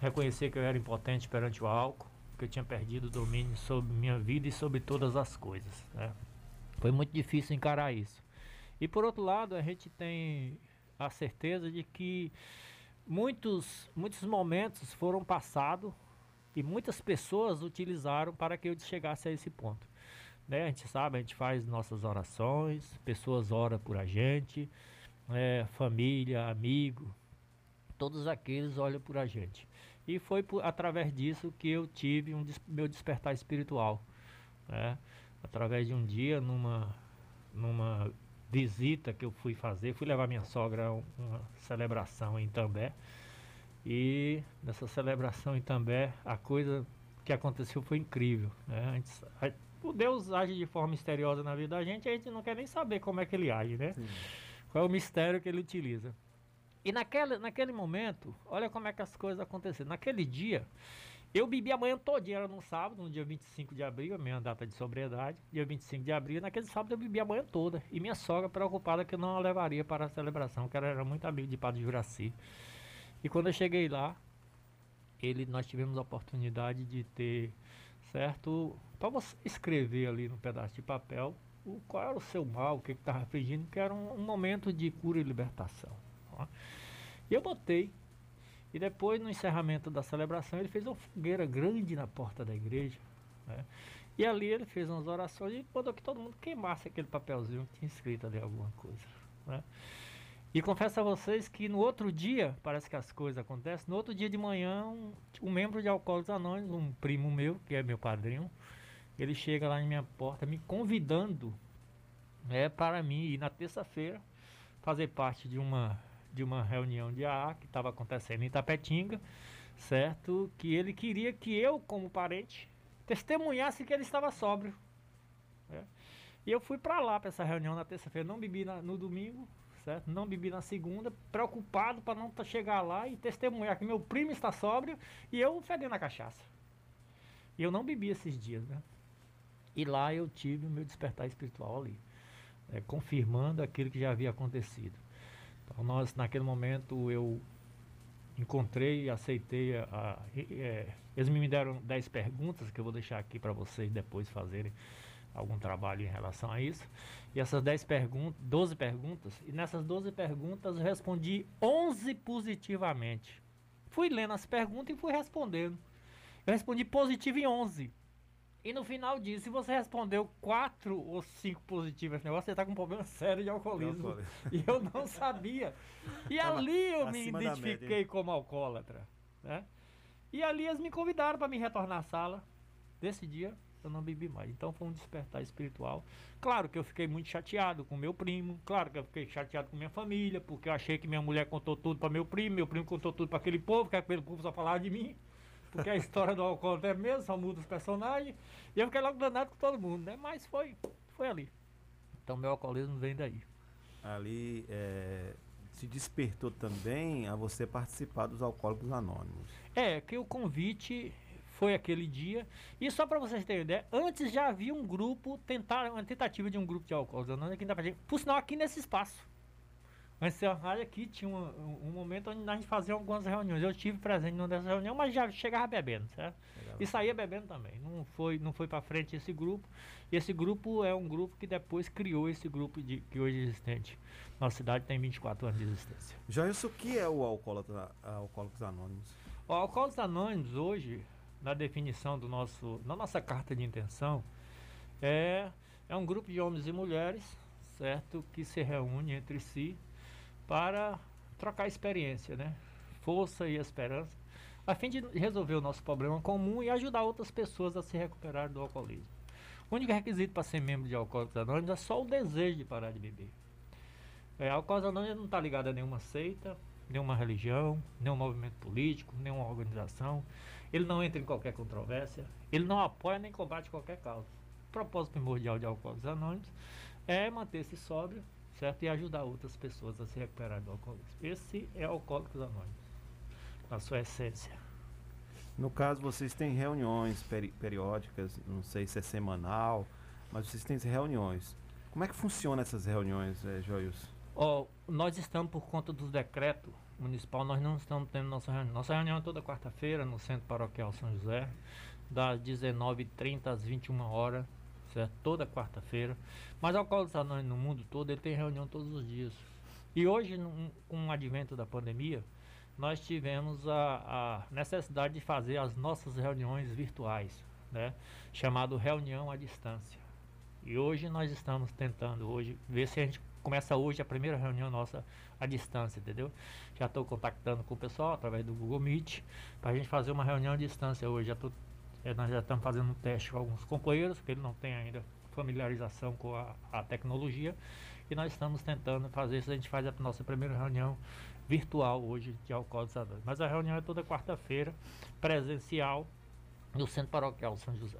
Reconhecer que eu era impotente perante o álcool, que eu tinha perdido o domínio sobre minha vida e sobre todas as coisas. Né? Foi muito difícil encarar isso. E por outro lado, a gente tem a certeza de que muitos, muitos momentos foram passados e muitas pessoas utilizaram para que eu chegasse a esse ponto. Né? A gente sabe, a gente faz nossas orações, pessoas oram por a gente, né? família, amigo, todos aqueles olham por a gente. E foi por, através disso que eu tive um meu despertar espiritual. Né? Através de um dia, numa, numa visita que eu fui fazer, fui levar minha sogra a um- uma celebração em També. E nessa celebração em També, a coisa que aconteceu foi incrível. Né? A gente a- o Deus age de forma misteriosa na vida da gente, a gente não quer nem saber como é que ele age, né? Qual é o mistério que ele utiliza. E naquele, naquele momento, olha como é que as coisas aconteceram. Naquele dia, eu bebi a manhã todinha, era no sábado, no dia 25 de abril, a minha data de sobriedade, dia 25 de abril, naquele sábado eu bebi a manhã toda. E minha sogra preocupada que eu não a levaria para a celebração, que ela era muito amiga de Padre Juraci. E quando eu cheguei lá, ele, nós tivemos a oportunidade de ter, certo, para você escrever ali no pedaço de papel o, qual era o seu mal, o que estava afligindo, que era um, um momento de cura e libertação. ó. E eu botei. E depois, no encerramento da celebração, ele fez uma fogueira grande na porta da igreja. né? E ali ele fez umas orações e mandou que todo mundo queimasse aquele papelzinho que tinha escrito ali alguma coisa. né? E confesso a vocês que no outro dia, parece que as coisas acontecem, no outro dia de manhã, um, um membro de Alcoólicos Anônimos, um primo meu, que é meu padrinho, ele chega lá em minha porta me convidando é para mim ir na terça-feira fazer parte de uma de uma reunião de AA que estava acontecendo em Tapetinga, certo? Que ele queria que eu, como parente, testemunhasse que ele estava sóbrio. né? E eu fui para lá para essa reunião na terça-feira, não bebi na- no domingo, certo? Não bebi na segunda, preocupado para não tá- chegar lá e testemunhar que meu primo está sóbrio e eu fedendo a cachaça. E eu não bebi esses dias, né? E lá eu tive o meu despertar espiritual ali, né? confirmando aquilo que já havia acontecido. Então, nós, naquele momento, eu encontrei e aceitei. A, é, eles me deram 10 perguntas que eu vou deixar aqui para vocês depois fazerem algum trabalho em relação a isso. E essas 10 perguntas, 12 perguntas, e nessas 12 perguntas eu respondi 11 positivamente. Fui lendo as perguntas e fui respondendo. Eu respondi positivo em 11. E no final disso, se você respondeu 4 ou 5 positivos esse negócio, você está com um problema sério de alcoolismo. E eu não sabia. E Tava ali eu me média, identifiquei hein? como alcoólatra. Né? E ali eles me convidaram para me retornar à sala. Desse dia eu não bebi mais. Então foi um despertar espiritual. Claro que eu fiquei muito chateado com meu primo. Claro que eu fiquei chateado com minha família, porque eu achei que minha mulher contou tudo para meu primo, meu primo contou tudo para aquele povo, que aquele povo só falava de mim. Porque a história do alcoólatra é mesmo, só muda os personagens. E eu fiquei logo danado com todo mundo, né? Mas foi, foi ali. Então meu alcoolismo vem daí. Ali é, se despertou também a você participar dos Alcoólicos Anônimos. É, que o convite foi aquele dia. E só para vocês terem ideia, antes já havia um grupo, tentar, uma tentativa de um grupo de alcoólicos anônimos aqui Praia. Por sinal, aqui nesse espaço. Da rádio aqui tinha um, um- um momento onde a gente fazia algumas reuniões. Eu estive presente numa dessas reuniões, mas já chegava bebendo, certo? E saía bebendo também. Não foi, não foi para frente esse grupo. E esse grupo é um grupo que depois criou esse grupo de, que hoje é existente. Nossa cidade tem 24 anos de existência. Joilson, o que é o Alcoólatra, Alcoólicos Anônimos? O Alcoólicos Anônimos hoje, na definição do nosso, na nossa carta de intenção, é, é um grupo de homens e mulheres, certo, que se reúne entre si para trocar experiência, né? Força e esperança, a fim de resolver o nosso problema comum e ajudar outras pessoas a se recuperar do alcoolismo. O único requisito para ser membro de Alcoólicos Anônimos é só o desejo de parar de beber. É, Alcoólicos Anônimos não está ligado a nenhuma seita, nenhuma religião, nenhum movimento político, nenhuma organização. Ele não entra em qualquer controvérsia, ele não apoia nem combate qualquer causa. O propósito primordial de Alcoólicos Anônimos é manter-se sóbrio, certo? E ajudar outras pessoas a se recuperar do alcoolismo. Esse é Alcoólicos Anônimos, na sua essência. No caso, vocês têm reuniões peri- periódicas, não sei se é semanal, mas vocês têm reuniões. Como é que funciona essas reuniões, eh, Joilson? Ó, nós estamos por conta do decreto municipal, nós não estamos tendo nossa reunião. Nossa reunião é toda quarta-feira no Centro Paroquial São José, das 19h30 às 21 horas, certo? Toda quarta-feira. Mas Alcoólicos Anônimos no mundo todo, ele tem reunião todos os dias. E hoje, com o advento da pandemia, nós tivemos a, a necessidade de fazer as nossas reuniões virtuais, né? Chamado reunião à distância. E hoje nós estamos tentando hoje ver se a gente começa hoje a primeira reunião nossa à distância, entendeu? Já estou contactando com o pessoal através do Google Meet para a gente fazer uma reunião à distância hoje. Já tô, eh, nós já estamos fazendo um teste com alguns companheiros que ele não tem ainda familiarização com a, a tecnologia e nós estamos tentando fazer isso. A gente faz a nossa primeira reunião virtual hoje de Alcoólicos Anônimos. Mas a reunião é toda quarta-feira, presencial, no Centro Paroquial São José.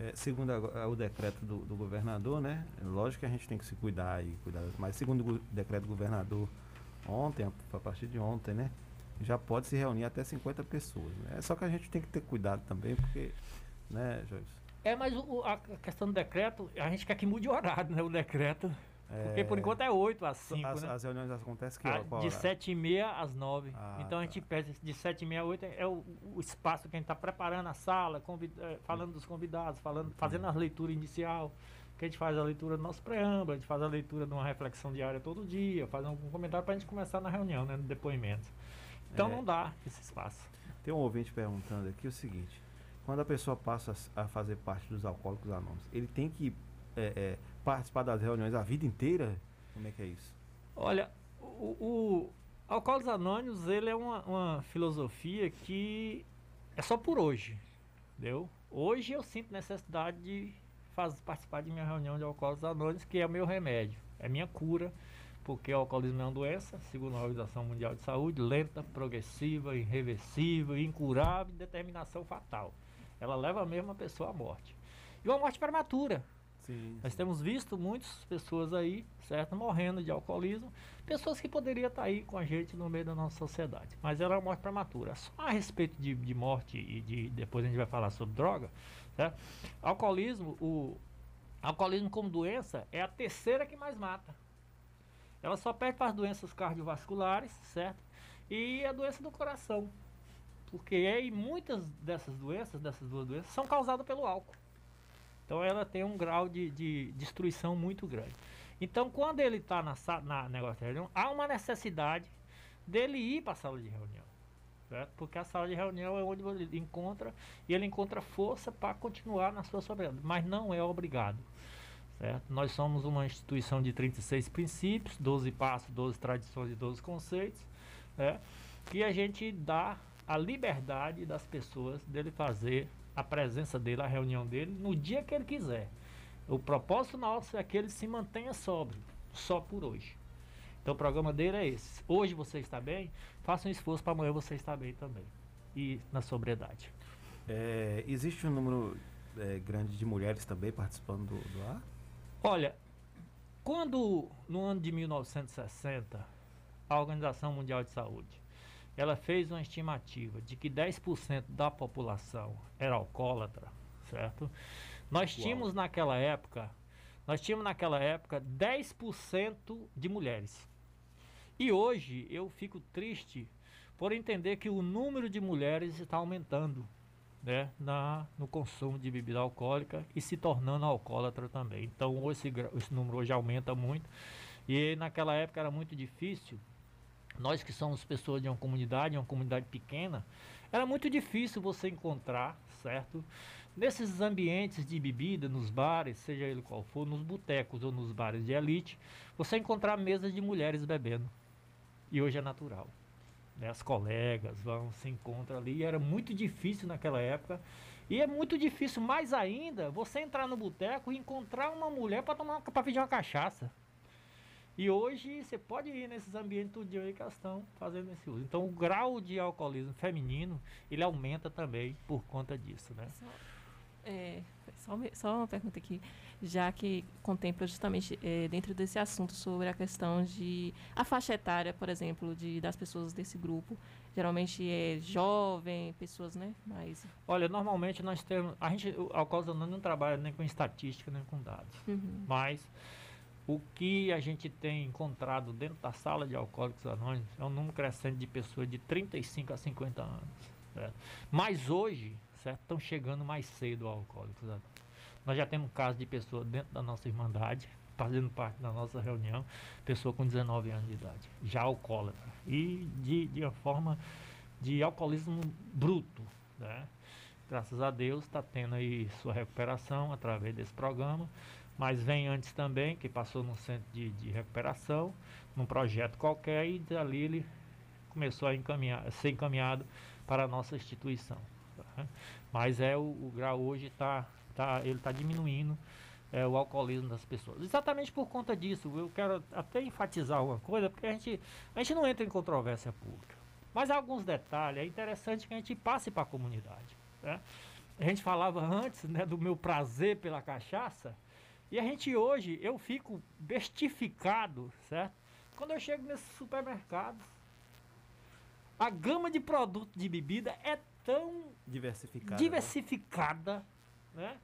É, segundo a- a- o decreto do, do governador, né? Lógico que a gente tem que se cuidar e cuidar, mas segundo o decreto do governador ontem, a, a partir de ontem, né? Já pode se reunir até 50 pessoas. Né? É só que a gente tem que ter cuidado também, porque, né, Joyce? É, mas o- a questão do decreto, a gente quer que mude o horário, né? O decreto. Porque por É, enquanto é 8 às 5, as, né? as reuniões acontecem que Ah, hora? Qual de horário? 7 e meia às 9. Ah, então a gente pede de 7 e meia a 8 é o, o espaço que a gente está preparando a sala, convid- eh, falando dos convidados, falando, fazendo a leitura inicial, que a gente faz a leitura do nosso preâmbulo, a gente faz a leitura de uma reflexão diária todo dia, faz algum comentário para a gente começar na reunião, né? No depoimento. Então É. não dá esse espaço. Tem um ouvinte perguntando aqui o seguinte: quando a pessoa passa a fazer parte dos alcoólicos anônimos, ele tem que é, é, participar das reuniões a vida inteira? Como é que é isso? Olha, o, o Alcoólicos Anônimos, ele é uma, uma filosofia que é só por hoje, entendeu? Hoje eu sinto necessidade de faz, participar de minha reunião de alcoólicos anônimos, que é o meu remédio, é minha cura, porque o alcoolismo é uma doença, segundo a Organização Mundial de Saúde, lenta, progressiva, irreversível, incurável determinação fatal. Ela leva mesmo a pessoa à morte. E uma morte prematura. Sim, Nós temos visto muitas pessoas aí, certo, morrendo de alcoolismo, pessoas que poderiam estar aí com a gente no meio da nossa sociedade. Mas ela é uma morte prematura. Só a respeito de, de morte e de depois a gente vai falar sobre droga, certo? Alcoolismo, o alcoolismo como doença é a terceira que mais mata. Ela só perde para as doenças cardiovasculares, certo? E a doença do coração. Porque aí muitas dessas doenças, dessas duas doenças, são causadas pelo álcool. Então ela tem um grau de, de destruição muito grande. Então quando ele está na, na negócio de reunião, há uma necessidade dele ir para a sala de reunião. Certo? Porque a sala de reunião é onde ele encontra e ele encontra força para continuar na sua soberania. Mas não é obrigado. Certo? Nós somos uma instituição de 36 princípios, 12 passos, 12 tradições e 12 conceitos, né? que a gente dá a liberdade das pessoas dele fazer a presença dele, a reunião dele, no dia que ele quiser. O propósito nosso é que ele se mantenha sóbrio, só por hoje. Então o programa dele é esse. Hoje você está bem, faça um esforço para amanhã você estar bem também. E na sobriedade. É, existe um número é, grande de mulheres também participando do, do ar? Olha, quando no ano de 1960 a Organização Mundial de Saúde ela fez uma estimativa de que 10% da população era alcoólatra, certo? Nós Uau. tínhamos naquela época, nós tínhamos naquela época 10% de mulheres. E hoje eu fico triste por entender que o número de mulheres está aumentando né, na, no consumo de bebida alcoólica e se tornando alcoólatra também. Então esse, esse número hoje aumenta muito. E naquela época era muito difícil. Nós que somos pessoas de uma comunidade, uma comunidade pequena, era muito difícil você encontrar, certo? Nesses ambientes de bebida, nos bares, seja ele qual for, nos botecos ou nos bares de elite, você encontrar mesas de mulheres bebendo. E hoje é natural né, as colegas vão, se encontram ali. E era muito difícil naquela época. E é muito difícil, mais ainda, você entrar no boteco e encontrar uma mulher para pedir uma cachaça. E hoje você pode ir nesses ambientes todo dia aí que elas estão fazendo esse uso. Então o grau de alcoolismo feminino, ele aumenta também por conta disso, né? É, só, só uma pergunta aqui, já que contempla justamente é, dentro desse assunto sobre a questão de a faixa etária, por exemplo, de, das pessoas desse grupo, geralmente é jovem, pessoas, né, mais Olha, normalmente nós temos. A gente, o Alcoólicos Anônimos não trabalha nem com estatística, nem com dados. Uhum. Mas o que a gente tem encontrado dentro da sala de Alcoólicos Anônimos é um número crescente de pessoas de 35 a 50 anos. certo? Mas hoje, certo, estão chegando mais cedo ao Alcoólicos Anônimos. Nós já temos casos de pessoas dentro da nossa irmandade, fazendo parte da nossa reunião, pessoa com 19 anos de idade, já alcoólatra. E de, de uma forma de alcoolismo bruto, né? Graças a Deus está tendo aí sua recuperação através desse programa, mas vem antes também, que passou num centro de, de recuperação, num projeto qualquer, e dali ele começou a, encaminhar, a ser encaminhado para a nossa instituição. Tá? Mas é o, o grau hoje está tá, ele está diminuindo é, o alcoolismo das pessoas. Exatamente por conta disso, eu quero até enfatizar uma coisa, porque a gente, a gente não entra em controvérsia pública. Mas alguns detalhes, é interessante que a gente passe para a comunidade. né? A gente falava antes né, do meu prazer pela cachaça, e a gente hoje, eu fico bestificado, certo? Quando eu chego nesses supermercados, a gama de produtos de bebida é tão Diversificada. né? diversificada, né?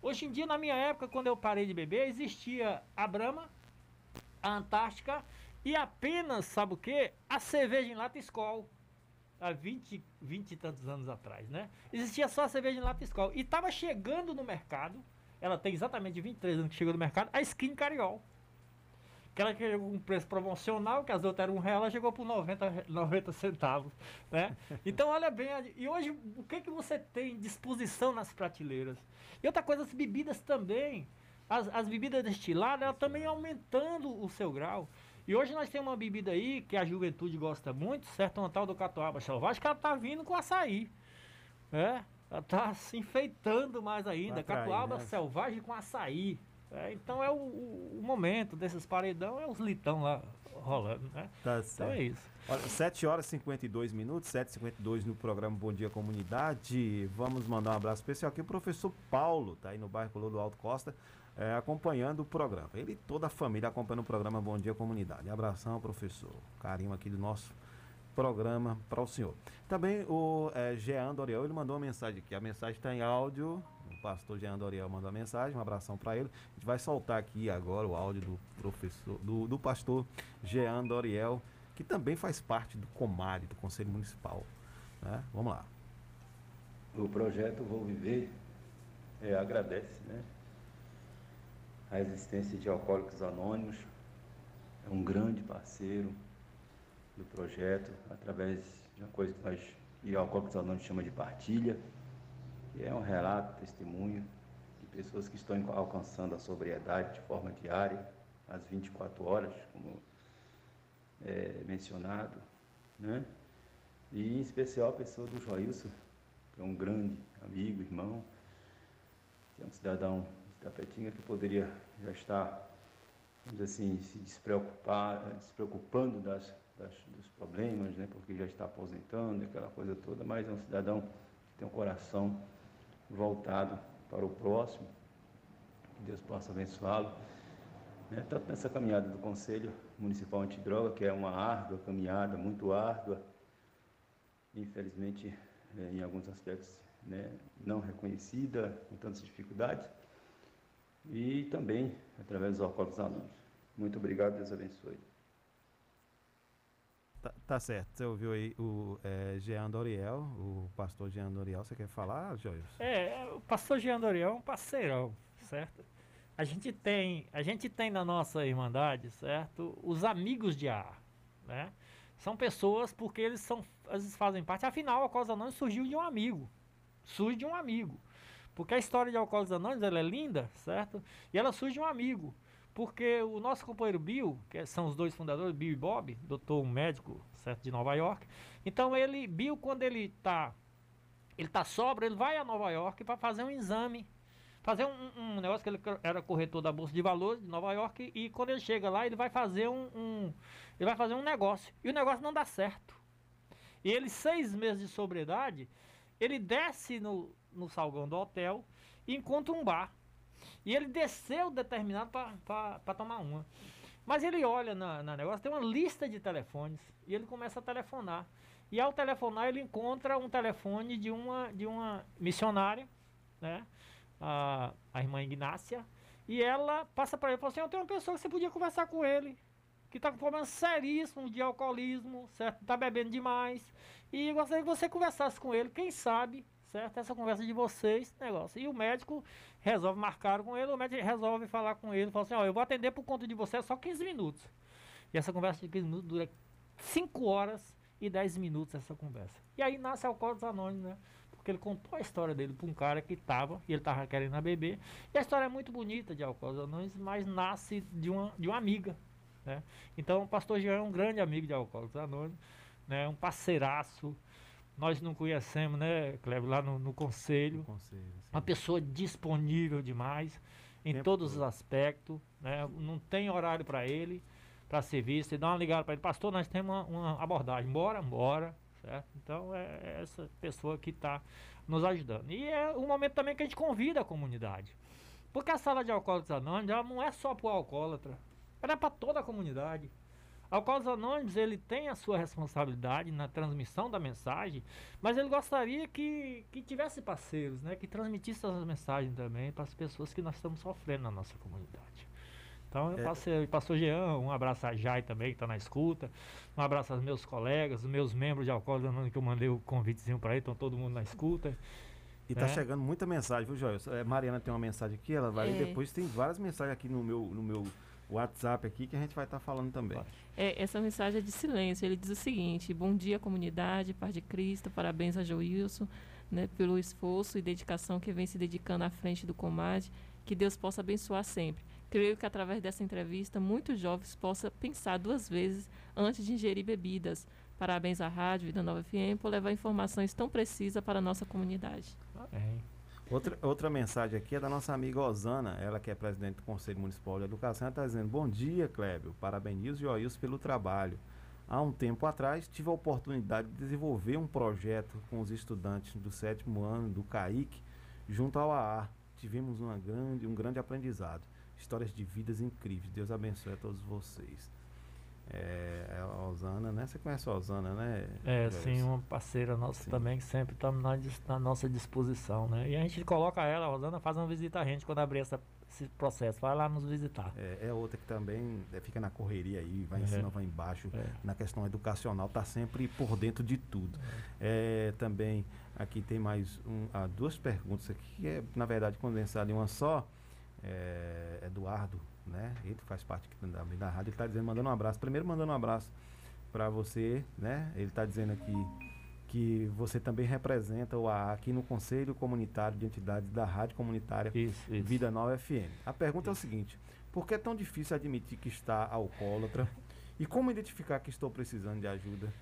Hoje em dia, na minha época, quando eu parei de beber, existia a Brahma, a Antártica e apenas, sabe o que? A cerveja em lata Skol. Há 20, 20 e tantos anos atrás, né? Existia só a cerveja em lata Skol. E estava chegando no mercado, ela tem exatamente 23 anos que chegou no mercado, a Skin Cariol. Que ela chegou com um preço promocional, que as outras eram um real, ela chegou por 90, re- 90 centavos, né? Então, olha bem, e hoje, o que, que você tem disposição nas prateleiras? E outra coisa, as bebidas também, as, as bebidas destiladas, elas também aumentando o seu grau. E hoje nós temos uma bebida aí, que a juventude gosta muito, certo? Uma tal do catuaba selvagem, que ela tá vindo com açaí. É, ela tá se enfeitando mais ainda. Pra atrair, Catuaba né? selvagem com açaí. É, então é o, o- momento desses paredão, é os litão lá rolando, né? Tá Então certo. é isso. Olha, 7 horas e 52 minutos, 7h52 no programa Bom Dia Comunidade. Vamos mandar um abraço especial aqui. O professor Paulo, tá aí no bairro Colô do Alto Costa, é, acompanhando o programa. Ele e toda a família acompanhando o programa Bom Dia Comunidade. Abração, professor. Carinho aqui do nosso programa para o senhor. Também o é, Jean Doriel, ele mandou uma mensagem aqui. A mensagem está em áudio. Pastor Jean Doriel mandou a mensagem, um abração para ele. A gente vai soltar aqui agora o áudio do professor, do, do pastor Jean Doriel, que também faz parte do Comare, do Conselho Municipal. né? Vamos lá. O projeto Vou Viver é, agradece né, a existência de Alcoólicos Anônimos, é um grande parceiro do projeto, através de uma coisa que nós e Alcoólicos Anônimos chama de partilha, que é um relato, testemunho de pessoas que estão alcançando a sobriedade de forma diária, às 24 horas, como é mencionado, né? E em especial a pessoa do Joilson, que é um grande amigo, irmão, que é um cidadão de Tapetinga que poderia já estar, vamos dizer assim, se despreocupar, despreocupando das, das, dos problemas, né? porque já está aposentando, aquela coisa toda, mas é um cidadão que tem um coração voltado para o próximo, que Deus possa abençoá-lo. Né? Tanto nessa caminhada do Conselho Municipal Antidroga, que é uma árdua caminhada, muito árdua, infelizmente, eh, em alguns aspectos, né, não reconhecida, com tantas dificuldades, e também através dos alcoólicos anônimos. Muito obrigado, Deus abençoe. Tá, tá certo. Você ouviu aí o é, Jean Doriel, o pastor Jean Doriel. Você quer falar, Joilson? É, o pastor Jean Doriel é um parceirão, certo? A gente tem, a gente tem na nossa irmandade, certo? Os amigos de ar, né? São pessoas porque eles são, vezes fazem parte. Afinal, o Alcoólicos Anônimos surgiu de um amigo. Surge de um amigo. Porque a história de Alcoólicos Anônimos, ela é linda, certo? E ela surge de um amigo. Porque o nosso companheiro Bill, que são os dois fundadores, Bill e Bob, doutor médico, certo, de Nova York. Então ele, Bill, quando ele tá, ele tá sobra, ele vai a Nova York para fazer um exame, fazer um, um negócio que ele era corretor da bolsa de valores de Nova York e quando ele chega lá ele vai fazer um, um ele vai fazer um negócio e o negócio não dá certo. E ele seis meses de sobriedade, ele desce no, no salgão do hotel e encontra um bar. E ele desceu determinado para tomar uma. Mas ele olha na, na negócio, tem uma lista de telefones e ele começa a telefonar. E ao telefonar ele encontra um telefone de uma, de uma missionária, né? A, a irmã Ignácia. E ela passa para ele e fala assim, eu tenho uma pessoa que você podia conversar com ele, que está com problemas seríssimos de alcoolismo, certo? Está bebendo demais. E gostaria que você conversasse com ele, quem sabe, certo? Essa conversa de vocês, negócio. E o médico resolve marcar com ele, o médico resolve falar com ele, fala assim, ó, eu vou atender por conta de você só 15 minutos. E essa conversa de 15 minutos dura 5 horas e 10 minutos essa conversa. E aí nasce Alcoólicos Anônimos, né? Porque ele contou a história dele para um cara que estava, e ele estava querendo beber. E a história é muito bonita de Alcoólicos Anônimos, mas nasce de uma, de uma amiga, né? Então o pastor Jean é um grande amigo de Alcoólicos Anônimos, né? Um parceiraço, nós não conhecemos, né, Cleber, lá no, no conselho. Uma pessoa disponível demais em Tempo todos os aspectos, né? Não tem horário para ele, para serviço. Você dá uma ligada para ele, pastor, nós temos uma, uma abordagem, bora, bora, certo? Então é, é essa pessoa que está nos ajudando. E é um momento também que a gente convida a comunidade. Porque a sala de alcoólicos anônimos ela não é só para o alcoólatra, ela é para toda a comunidade. Alcoólicos Anônimos ele tem a sua responsabilidade na transmissão da mensagem, mas ele gostaria que, que tivesse parceiros, né, que transmitisse essas mensagens também para as pessoas que nós estamos sofrendo na nossa comunidade. Então eu É. passei, pastor Jean, um abraço a Jai também, que está na escuta, um abraço aos meus colegas, os meus membros de Alcoólicos Anônimos, que eu mandei o convitezinho para ele, estão todo mundo na escuta. E tá né? chegando muita mensagem, viu, Joilson? É, Mariana tem uma mensagem aqui, ela vai. É. E depois tem várias mensagens aqui no meu, no meu WhatsApp aqui que a gente vai estar falando também. É, essa mensagem é de silêncio. Ele diz o seguinte: Bom dia, comunidade, paz de Cristo, parabéns a Joilson né, pelo esforço e dedicação que vem se dedicando à frente do Comad. Que Deus possa abençoar sempre. Creio que através dessa entrevista, muitos jovens possam pensar duas vezes antes de ingerir bebidas. Parabéns à Rádio Vida Nova FM por levar informações tão precisas para a nossa comunidade. Amém. Outra, outra mensagem aqui é da nossa amiga Osana, ela que é presidente do Conselho Municipal de Educação, ela está dizendo, bom dia, Clébio, parabenizo Joilson pelo trabalho. Há um tempo atrás, tive a oportunidade de desenvolver um projeto com os estudantes do sétimo ano do CAIC, junto ao AA. Tivemos uma grande, um grande aprendizado. Histórias de vidas incríveis. Deus abençoe a todos vocês. É, é a Osana, né? Você conhece a Osana, né? É, sim, uma parceira nossa Sim. também, que sempre está na, na nossa disposição, né? E a gente coloca ela, a Rosana, faz uma visita a gente quando abrir essa, esse processo. Vai lá nos visitar. É, é outra que também é, fica na correria aí, vai em É. cima, vai embaixo. É. Na questão educacional, tá sempre por dentro de tudo. É, também aqui tem mais um, ah, duas perguntas aqui, que é, na verdade, condensada em uma só. É, Eduardo, né? Ele faz parte também da rádio, ele está dizendo, mandando um abraço. Primeiro mandando um abraço para você, né? Ele está dizendo aqui que você também representa o AA aqui no Conselho Comunitário de Entidades da Rádio Comunitária Vida Nova FM. A pergunta é o seguinte: por que é tão difícil admitir que está alcoólatra? E como identificar que estou precisando de ajuda?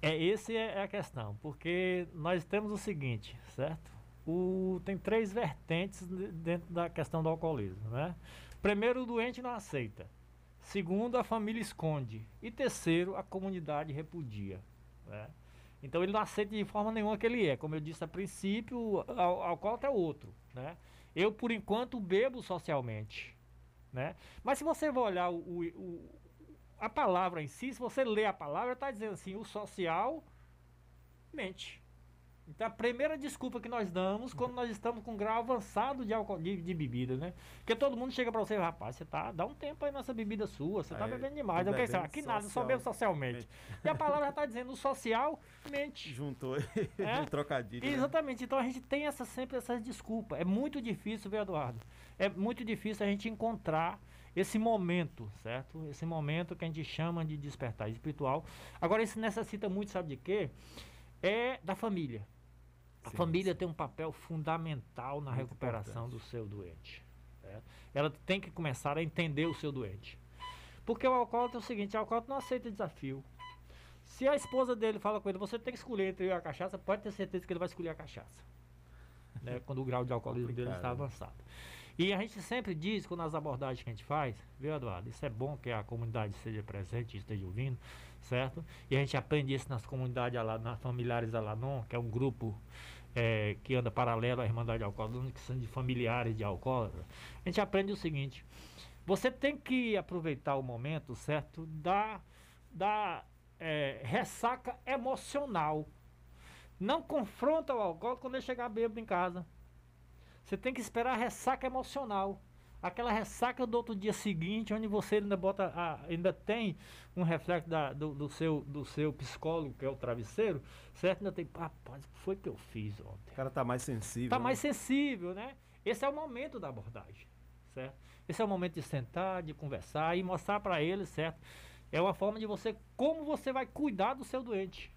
É, esse é a questão, porque nós temos o seguinte, certo? O, tem três vertentes de- dentro da questão do alcoolismo, né? Primeiro, o doente não aceita. Segundo, a família esconde. E terceiro, a comunidade repudia. né? Então ele não aceita de forma nenhuma que ele é. Como eu disse a princípio, o al- alcoólatra é outro. Né? Eu, por enquanto, bebo socialmente. Né? Mas se você olhar o, o- o- a palavra em si, se você ler a palavra, está dizendo assim, o social mente. Então a primeira desculpa que nós damos quando nós estamos com grau avançado de, álcool, de, de bebida, né? Porque todo mundo chega pra você, rapaz, você tá, dá um tempo aí nessa bebida sua, você tá Aí, bebendo demais. Eu quero bebendo aqui nada, só bebo socialmente. E a palavra está dizendo o social mente. Juntou É? um trocadilho. né? Exatamente. Então a gente tem essa, sempre essas desculpas. É muito difícil, viu, Eduardo? É muito difícil a gente encontrar esse momento, certo? Esse momento que a gente chama de despertar espiritual. Agora, isso necessita muito, sabe de quê? É da família. A Sim, família tem um papel fundamental na Muito recuperação do seu doente. certo? Ela tem que começar a entender o seu doente. Porque o alcoólatra é o seguinte, o alcoólatra não aceita desafio. Se a esposa dele fala com ele, você tem que escolher entre eu e a cachaça, pode ter certeza que ele vai escolher a cachaça. né, quando o grau de alcoolismo dele está avançado. E a gente sempre diz, quando as abordagens que a gente faz, viu, Eduardo? Isso é bom que a comunidade esteja presente, esteja ouvindo, certo? E a gente aprende isso nas comunidades, Ala- nas familiares Alanon, que é um grupo eh, que anda paralelo à Irmandade Alcoólatra, que são de familiares de alcoólatra. A gente aprende o seguinte: você tem que aproveitar o momento, certo? Da, da eh, ressaca emocional. Não confronta o alcoólatra quando ele chegar bêbado em casa. Você tem que esperar a ressaca emocional. Aquela ressaca do outro dia seguinte, onde você ainda bota. a- ainda tem um reflexo da- do, do seu, do seu psicólogo, que é o travesseiro, certo? Ainda tem. Rapaz, o que foi que eu fiz ontem? O cara tá mais sensível. Está né? mais sensível, né? Esse é o momento da abordagem, certo? Esse é o momento de sentar, de conversar e mostrar para ele, certo? É uma forma de você, como você vai cuidar do seu doente.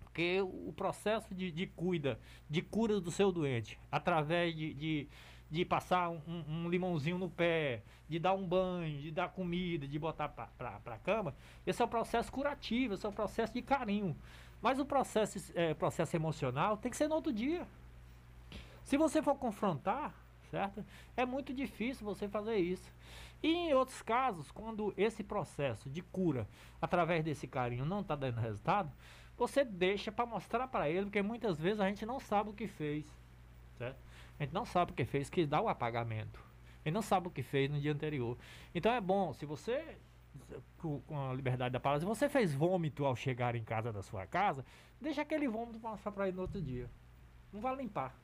Porque o o processo de, de cuida, de cura do seu doente, através de, de, de passar um, um- limãozinho no pé, de dar um banho, de dar comida, de botar para a cama, esse é o processo curativo, esse é o processo de carinho. Mas o processo, eh, processo emocional tem que ser no outro dia. Se você for confrontar, certo? É muito difícil você fazer isso. E em outros casos, quando esse processo de cura através desse carinho não está dando resultado, você deixa para mostrar para ele, porque muitas vezes a gente não sabe o que fez, certo? A gente não sabe o que fez, que dá o apagamento. Ele não sabe o que fez no dia anterior. Então é bom, se você com, a liberdade da palavra, se você fez vômito ao chegar em casa da sua casa, deixa aquele vômito passar para ele no outro dia. Não vai limpar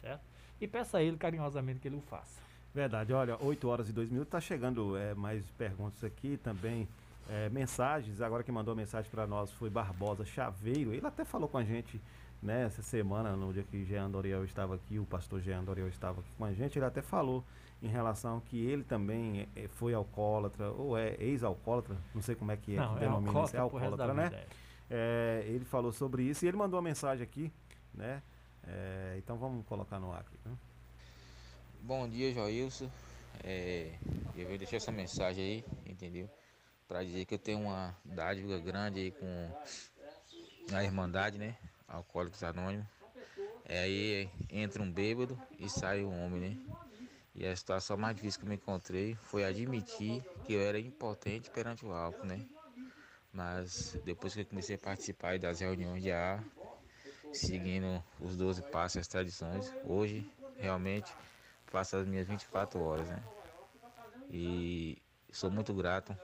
certo? E peça a ele carinhosamente que ele o faça. Verdade, olha, 8 horas e 2 minutos, tá chegando é, mais perguntas aqui também, é, mensagens, agora que mandou mensagem para nós foi Barbosa Chaveiro, ele até falou com a gente né, essa semana, no dia que Jean Doriel estava aqui, o pastor Jean Doriel estava aqui com a gente, ele até falou em relação que ele também é, foi alcoólatra, ou é ex-alcoólatra, não sei como é que é, Não, que é denomina isso, é alcoólatra alcoólatra, né? vida, É, ele falou sobre isso e ele mandou uma mensagem aqui, né? É, então vamos colocar no ar aqui. Né? Bom dia, Joilson. É, eu vou deixar essa mensagem aí, entendeu? Para dizer que eu tenho uma dádiva grande aí com a Irmandade, né? Alcoólicos Anônimos. É aí entra um bêbado e sai um homem, né? E a situação mais difícil que eu me encontrei foi admitir que eu era impotente perante o álcool, né? Mas depois que eu comecei a participar das reuniões de ar, seguindo os 12 passos e as tradições, hoje realmente faço as minhas 24 horas, né? E sou muito grato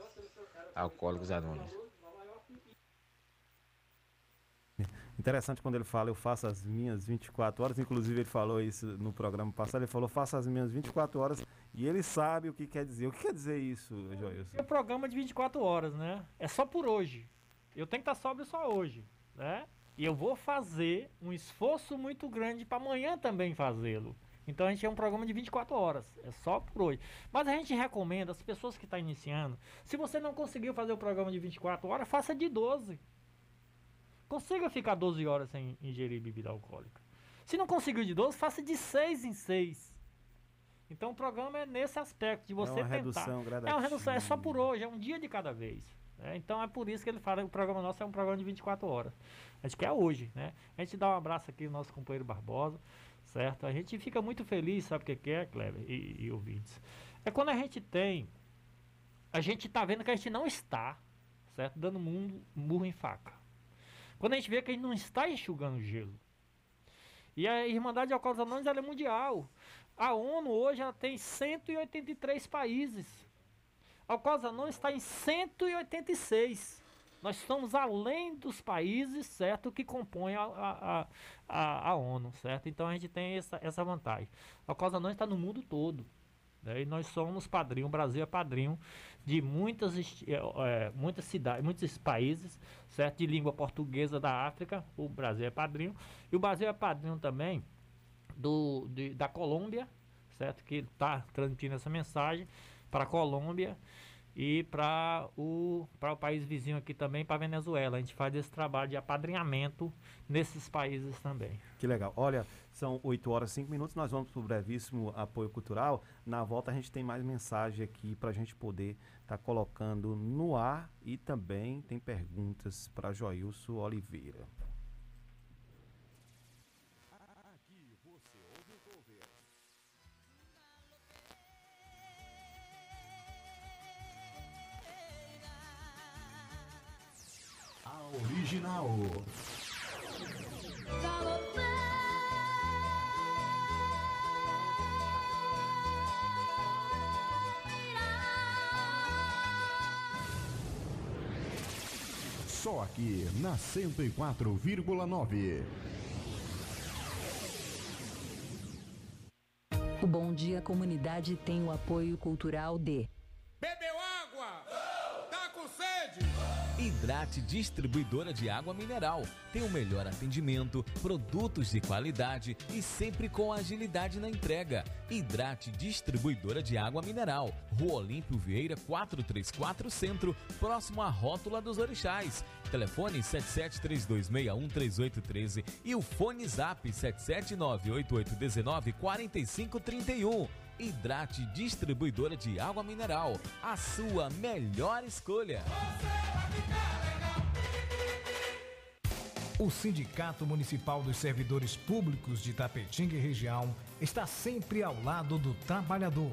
a Alcoólicos Anônimos. Interessante quando ele fala, eu faço as minhas 24 horas. Inclusive, ele falou isso no programa passado. Ele falou, faço as minhas 24 horas. E ele sabe o que quer dizer. O que quer dizer isso, Joilson? É um programa de 24 horas, né? É só por hoje. Eu tenho que estar sóbrio só hoje, né? E eu vou fazer um esforço muito grande para amanhã também fazê-lo. Então a gente é um programa de 24 horas, é só por hoje. Mas a gente recomenda as pessoas que estão tá iniciando, se você não conseguiu fazer o programa de 24 horas, faça de 12. Consiga ficar 12 horas sem ingerir bebida alcoólica. Se não conseguiu de 12, faça de 6 em 6. Então o programa é nesse aspecto, de você é uma tentar. Redução gradativa. é uma redução, é só por hoje, é um dia de cada vez. Né? Então é por isso que ele fala que o programa nosso é um programa de 24 horas. A gente quer hoje, né? A gente dá um abraço aqui ao nosso companheiro Barbosa certo? A gente fica muito feliz, sabe o que, é, Kleber e, e ouvintes? É quando a gente tem, a gente está vendo que a gente não está, certo? Dando mundo, murro em faca. Quando a gente vê que a gente não está enxugando gelo. E a Irmandade de Alcoólicos Anônimos é mundial. A ONU hoje ela tem 183 países. Alcoólicos Anônimos está em 186. Nós estamos além dos países, certo, que compõem a, a, a, a ONU, certo? Então a gente tem essa, essa vantagem. A Cosa não está no mundo todo. Né? E nós somos padrinho, o Brasil é padrinho de muitas, é, muitas cidades, muitos países, certo? De língua portuguesa da África, o Brasil é padrinho. E o Brasil é padrinho também do, de, da Colômbia, certo? Que está transmitindo essa mensagem para a Colômbia e para o, o país vizinho aqui também, para a Venezuela. A gente faz esse trabalho de apadrinhamento nesses países também. Que legal. Olha, são 8 horas e 5 minutos, nós vamos para o brevíssimo apoio cultural. Na volta a gente tem mais mensagem aqui para a gente poder estar tá colocando no ar e também tem perguntas para Joilson Oliveira. original. Só aqui na 104,9. O Bom Dia Comunidade tem o apoio cultural de Bebeu água? Tá com sede? Hidrate Distribuidora de Água Mineral. Tem o melhor atendimento, produtos de qualidade e sempre com agilidade na entrega. Hidrate Distribuidora de Água Mineral. Rua Olímpio Vieira 434 Centro, próximo à Rótula dos Orixás. Telefone 7732613813 e o fone Zap 77988194531. Hidrate Distribuidora de Água Mineral. A sua melhor escolha. O Sindicato Municipal dos Servidores Públicos de Tapetinga e região está sempre ao lado do trabalhador.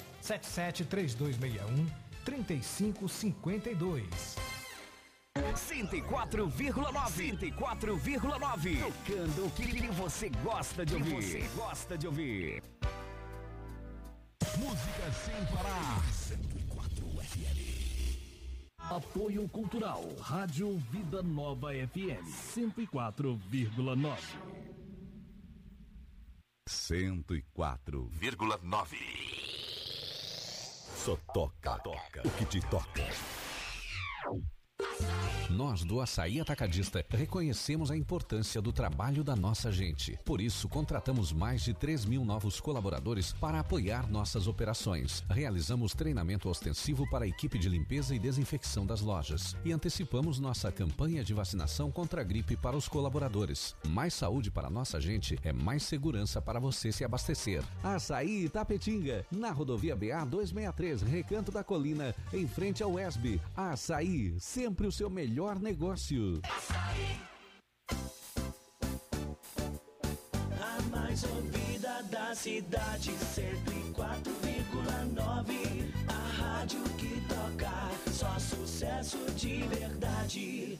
773261 3552. 104,9 104,9 Tocando o que você gosta de ouvir. Você gosta de ouvir. Música sem parar. 104 FM. Apoio Cultural. Rádio Vida Nova FM 104,9. 104,9. Só toca, toca o que te toca. Nós do Açaí Atacadista reconhecemos a importância do trabalho da nossa gente. Por isso, contratamos mais de 3 mil novos colaboradores para apoiar nossas operações. Realizamos treinamento ostensivo para a equipe de limpeza e desinfecção das lojas. E antecipamos nossa campanha de vacinação contra a gripe para os colaboradores. Mais saúde para nossa gente é mais segurança para você se abastecer. Açaí Itapetinga, na rodovia BA 263, Recanto da Colina, em frente ao ESB. Açaí, sempre o seu melhor negócio. A mais ouvida da cidade, 104,9. A rádio que toca, só sucesso de verdade.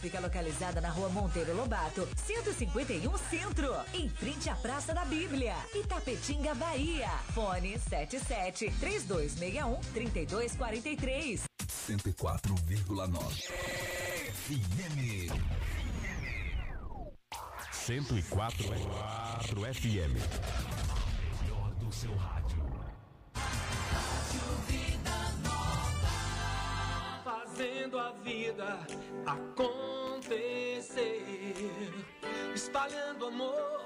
fica localizada na rua Monteiro Lobato, 151 Centro, em frente à Praça da Bíblia, Itapetinga, Bahia. Fone 77 3261 3243. 104,9 FM. 104 é 4 FM. Melhor do seu rádio. Fazendo a vida acontecer, espalhando amor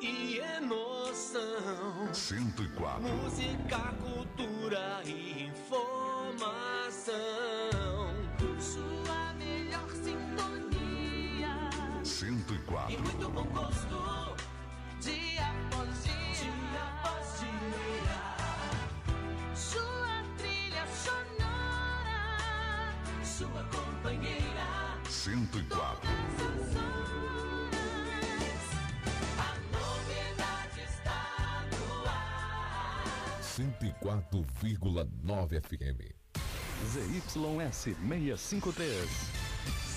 e emoção. 104. Música, cultura e informação. Sua melhor sintonia 104. e muito bom gosto. Dia após dia, dia após dia. Sua companheira. 104. A novidade está no ar. 104,9 FM. ZYS 653.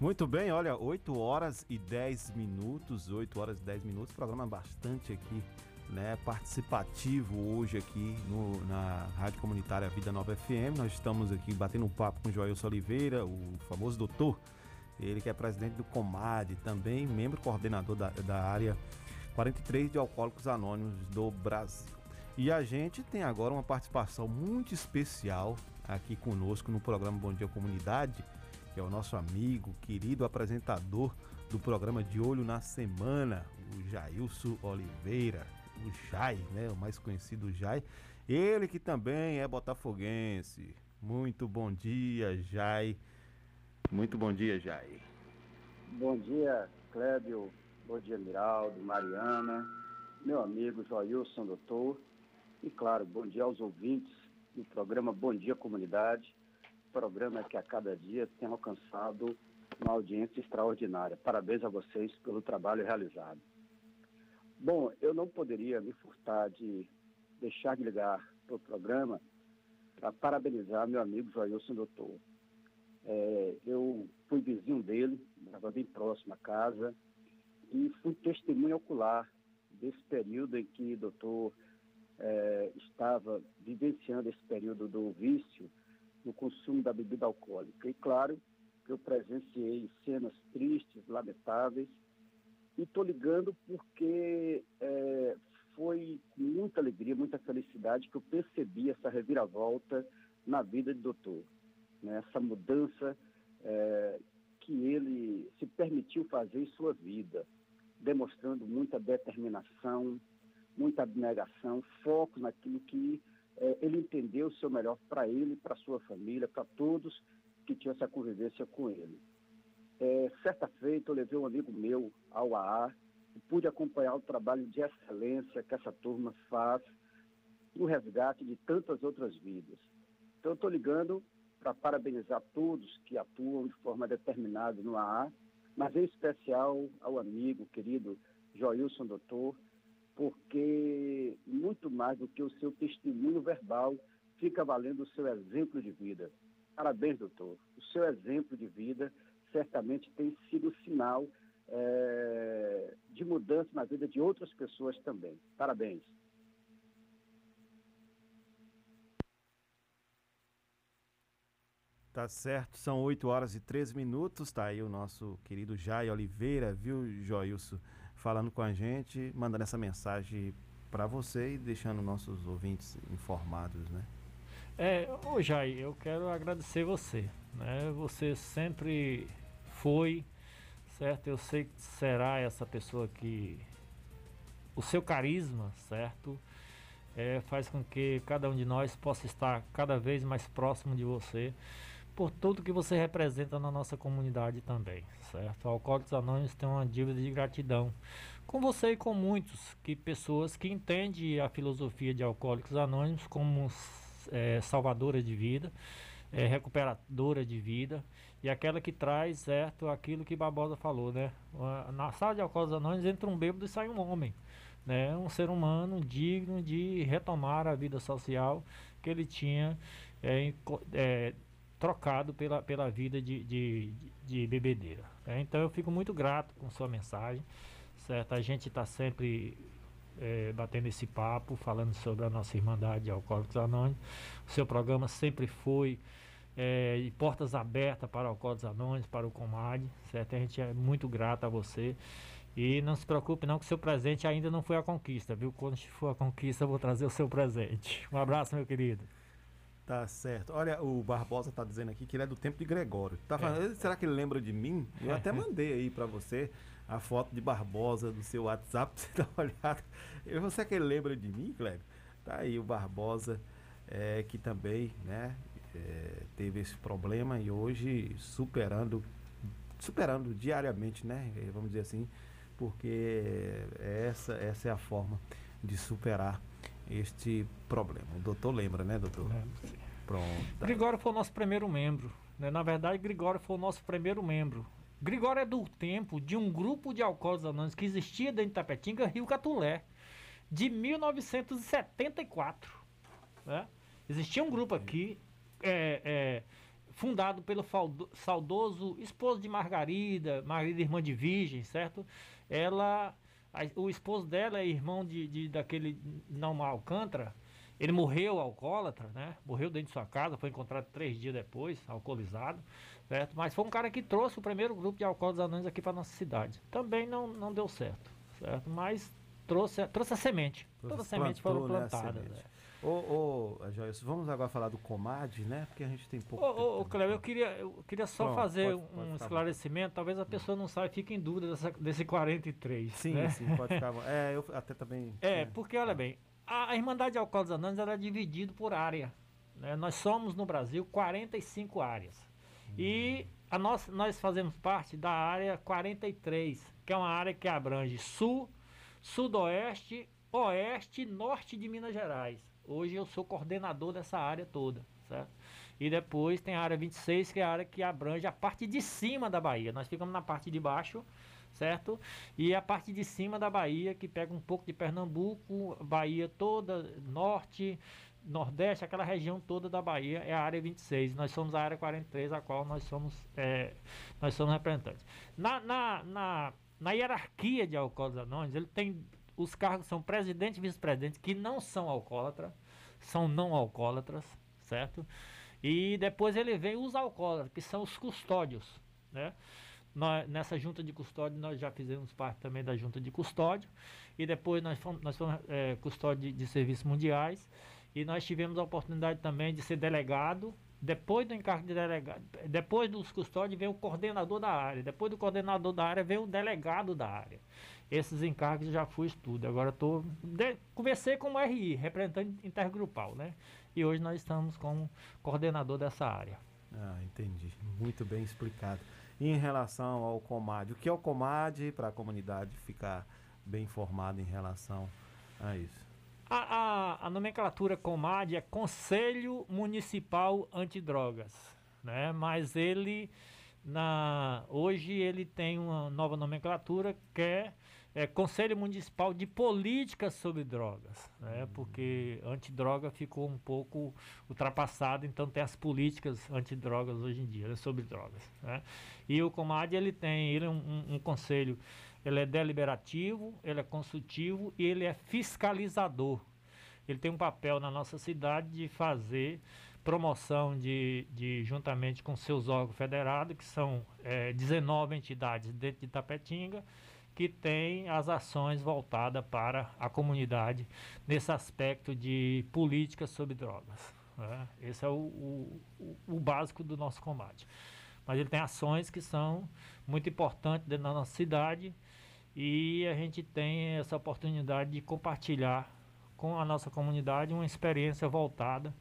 Muito bem, olha, 8 horas e 10 minutos, 8 horas e 10 minutos, programa bastante aqui, né, participativo hoje aqui no, na Rádio Comunitária Vida Nova FM. Nós estamos aqui batendo um papo com Joelson Oliveira, o famoso doutor, ele que é presidente do Comad, também membro coordenador da, da área 43 de Alcoólicos Anônimos do Brasil. E a gente tem agora uma participação muito especial aqui conosco no programa Bom Dia Comunidade, que é o nosso amigo, querido apresentador do programa De Olho na Semana, o Jailson Oliveira, o Jai, né? O mais conhecido Jai. Ele que também é botafoguense. Muito bom dia, Jai. Muito bom dia, Jai. Bom dia, Clébio. Bom dia, Miraldo, Mariana, meu amigo Joilson Doutor. E, claro, bom dia aos ouvintes do programa Bom Dia Comunidade, programa que a cada dia tem alcançado uma audiência extraordinária. Parabéns a vocês pelo trabalho realizado. Bom, eu não poderia me furtar de deixar de ligar para o programa para parabenizar meu amigo Joilson Doutor. É, eu fui vizinho dele, estava bem próximo à casa, e fui testemunha ocular desse período em que o doutor eh, estava vivenciando esse período do vício no consumo da bebida alcoólica. E claro eu presenciei cenas tristes, lamentáveis, e estou ligando porque eh, foi muita alegria, muita felicidade que eu percebi essa reviravolta na vida do doutor. Né? Essa mudança eh, que ele se permitiu fazer em sua vida demonstrando muita determinação, muita abnegação, foco naquilo que eh, ele entendeu o melhor para ele, para sua família, para todos que tinham essa convivência com ele. É, certa feita, eu levei um amigo meu ao AA e pude acompanhar o trabalho de excelência que essa turma faz no resgate de tantas outras vidas. Então, estou ligando para parabenizar todos que atuam de forma determinada no AA, mas em especial ao amigo querido Joilson Doutor, porque muito mais do que o seu testemunho verbal, fica valendo o seu exemplo de vida. Parabéns, doutor. O seu exemplo de vida certamente tem sido sinal é, de mudança na vida de outras pessoas também. Parabéns. Tá certo, são 8 horas e 13 minutos. Tá aí o nosso querido Jai Oliveira, viu, Joilson, falando com a gente, mandando essa mensagem para você e deixando nossos ouvintes informados, né? É, ô Jai, eu quero agradecer você, né? Você sempre foi, certo? Eu sei que será essa pessoa que o seu carisma, certo? É, faz com que cada um de nós possa estar cada vez mais próximo de você por tudo que você representa na nossa comunidade também, certo? Alcoólicos Anônimos tem uma dívida de gratidão com você e com muitos que pessoas que entendem a filosofia de Alcoólicos Anônimos como é, salvadora de vida, é, recuperadora de vida e aquela que traz, certo, aquilo que Barbosa falou, né? Na sala de Alcoólicos Anônimos entra um bêbado e sai um homem, né? Um ser humano digno de retomar a vida social que ele tinha é, é, trocado pela, pela vida de, de, de bebedeira. Né? Então eu fico muito grato com sua mensagem, certo? A gente está sempre é, batendo esse papo, falando sobre a nossa Irmandade de Alcoólicos Anônimos. O seu programa sempre foi é, de portas abertas para Alcoólicos Anônimos, para o Comad, certo? A gente é muito grato a você. E não se preocupe não que seu presente ainda não foi a conquista, viu? Quando for a conquista eu vou trazer o seu presente. Um abraço, meu querido. Tá certo. Olha, o Barbosa tá dizendo aqui que ele é do tempo de Gregório. Tá falando, é. será que ele lembra de mim? Eu até mandei aí para você a foto de Barbosa do seu WhatsApp pra você dar uma olhada. Eu, você que ele lembra de mim, Cleber? Tá aí o Barbosa, é, que também, né, é, teve esse problema e hoje superando, superando diariamente, né, vamos dizer assim, porque essa, essa é a forma de superar este problema. O doutor lembra, né, doutor? Pronto. Gregório foi o nosso primeiro membro. Né? Na verdade, Gregório foi o nosso primeiro membro. Gregório é do tempo de um grupo de alcoólicos anônimos que existia dentro de Tapetinga, Rio Catulé, de 1974. Né? Existia um grupo aqui, é, é, fundado pelo saudoso esposo de Margarida, Margarida irmã de Virgem, certo? Ela a, o esposo dela é irmão de, de daquele Não Alcântara. Ele morreu alcoólatra, né? Morreu dentro de sua casa, foi encontrado três dias depois, alcoolizado, certo? Mas foi um cara que trouxe o primeiro grupo de alcoólicos anônimos aqui para nossa cidade. Também não, não deu certo, certo? Mas trouxe, trouxe a semente. Todas as sementes foram né, plantadas. Né, Ô, ô Joyce, vamos agora falar do Comad, né? Porque a gente tem pouco. Ô, ô Cleber, eu queria, eu queria só Pronto, fazer pode, pode um esclarecimento. Talvez a pessoa não saiba, fique em dúvida dessa, desse 43. Sim, né? sim, pode ficar. É, eu até também. É, né? porque olha bem, a, Irmandade de Alcoólicos Anônimos era dividida por área. Né? Nós somos no Brasil 45 áreas. Hum. E a nós, nós fazemos parte da área 43, que é uma área que abrange sul, sudoeste, oeste e norte de Minas Gerais. Hoje eu sou coordenador dessa área toda, certo? E depois tem a área 26, que é a área que abrange a parte de cima da Bahia. Nós ficamos na parte de baixo, certo? E a parte de cima da Bahia, que pega um pouco de Pernambuco, Bahia toda, norte, nordeste, aquela região toda da Bahia é a área 26. Nós somos a área 43, a qual nós somos, é, nós somos representantes. Na, na, na, na hierarquia de alcoólicos anônimos, ele tem os cargos são presidente e vice-presidente, que não são alcoólatras, são não alcoólatras, certo? E depois ele vem os alcoólatras, que são os custódios, né? Nós, nessa junta de custódio, nós já fizemos parte também da junta de custódio, e depois nós fomos, nós fomos é, custódio de, de serviços mundiais, e nós tivemos a oportunidade também de ser delegado Depois do encargo de delegado, depois dos custódios vem o coordenador da área, depois do coordenador da área vem o delegado da área. Esses encargos já fui tudo. Agora estou conversei com o RI, representante intergrupal, né? E hoje nós estamos como coordenador dessa área. Ah, entendi. Muito bem explicado. Em relação ao COMAD, o que é o COMAD para a comunidade ficar bem informada em relação a isso? A, a, a nomenclatura COMAD é Conselho Municipal Antidrogas, né? Mas ele na hoje ele tem uma nova nomenclatura que é, é Conselho Municipal de Políticas sobre Drogas, né? Porque antidroga ficou um pouco ultrapassado, então tem as políticas antidrogas hoje em dia, né? sobre drogas, né? E o COMAD ele tem ele é um, um, um conselho ele é deliberativo, ele é consultivo e ele é fiscalizador. Ele tem um papel na nossa cidade de fazer promoção de, de juntamente com seus órgãos federados, que são é, 19 entidades dentro de Tapetinga, que tem as ações voltadas para a comunidade nesse aspecto de política sobre drogas. Né? Esse é o, o, o, básico do nosso combate. Mas ele tem ações que são muito importantes dentro da nossa cidade e a gente tem essa oportunidade de compartilhar com a nossa comunidade uma experiência voltada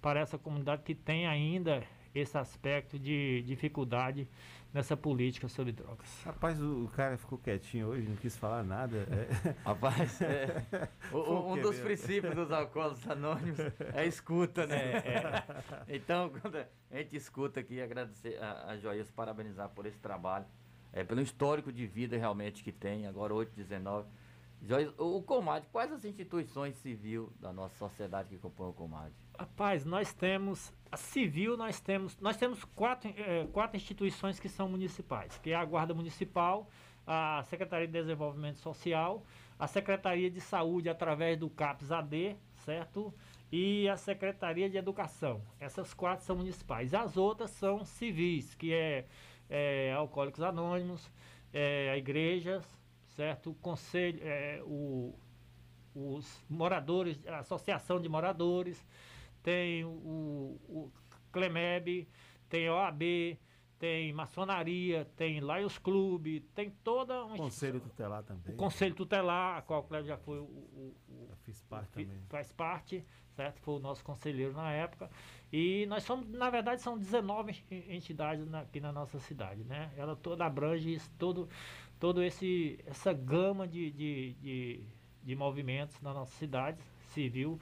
para essa comunidade que tem ainda esse aspecto de dificuldade nessa política sobre drogas. Rapaz, o, o cara ficou quietinho hoje, não quis falar nada. É. Rapaz, é, o, um dos princípios dos alcoólicos anônimos é escuta, né? É, é. Então, quando a gente escuta aqui, agradecer a, a Joias, parabenizar por esse trabalho é, pelo histórico de vida realmente que tem, agora 8, 19. O Comad, quais as instituições civil da nossa sociedade que compõem o Comad? Rapaz, nós temos, a civil nós temos, nós temos quatro, é, quatro instituições que são municipais, que é a Guarda Municipal, a Secretaria de Desenvolvimento Social, a Secretaria de Saúde através do CAPS-AD, certo? E a Secretaria de Educação. Essas quatro são municipais. As outras são civis, que é é, Alcoólicos Anônimos, é, igrejas, certo? O conselho, é, o, os moradores, a associação de moradores, tem o, o Clemeb, tem OAB, tem maçonaria, tem Lions Club, tem toda uma Conselho tutelar também. O Conselho tutelar, a qual o Cleber já foi o, o, o fiz parte também. faz parte, certo? Foi o nosso conselheiro na época. E nós somos, na verdade, são 19 entidades na, aqui na nossa cidade, né? Ela toda abrange isso, todo, todo esse, essa gama de, de, de, de movimentos na nossa cidade civil,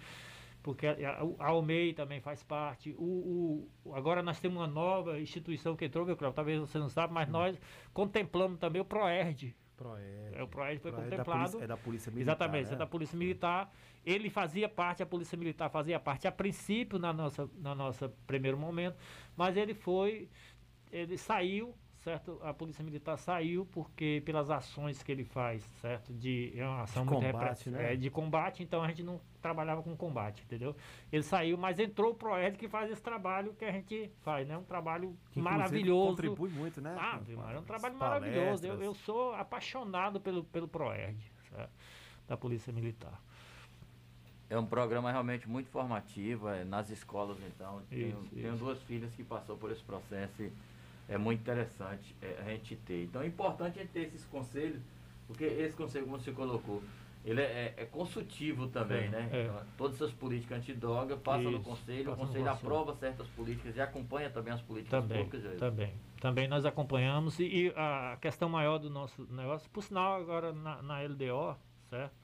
porque a, a, Almei também faz parte. O, o, agora nós temos uma nova instituição que entrou, meu Cláudio, talvez você não sabe, mas nós contemplamos também o PROERD, Proerd. É, o Proerd foi Proerd contemplado. É da, polícia, é da Polícia Militar. Exatamente, né? é da Polícia Militar. Ele fazia parte, a Polícia Militar fazia parte a princípio na nossa, na nossa primeiro momento, mas ele foi, ele saiu certo? A polícia militar saiu porque pelas ações que ele faz, certo? De é uma ação de muito combate, né? é, de combate, então a gente não trabalhava com combate, entendeu? Ele saiu, mas entrou o Proed que faz esse trabalho que a gente faz, né? Um trabalho que, maravilhoso. Contribui muito, né? Ah, é um trabalho maravilhoso. Eu, eu sou apaixonado pelo pelo Proed, da Polícia Militar. É um programa realmente muito formativo, é, nas escolas então. Isso, tenho, isso. tenho duas filhas que passou por esse processo e é muito interessante é, a gente ter. Então é importante a gente ter esses conselhos, porque esse conselho, como você colocou, ele é, é, consultivo também, é, né? É. Então, todas essas políticas antidroga passam Isso, no conselho, passa o conselho. aprova certas políticas e acompanha também as políticas também, públicas. Também, também nós acompanhamos e, e, a questão maior do nosso negócio, por sinal agora na, na LDO, certo?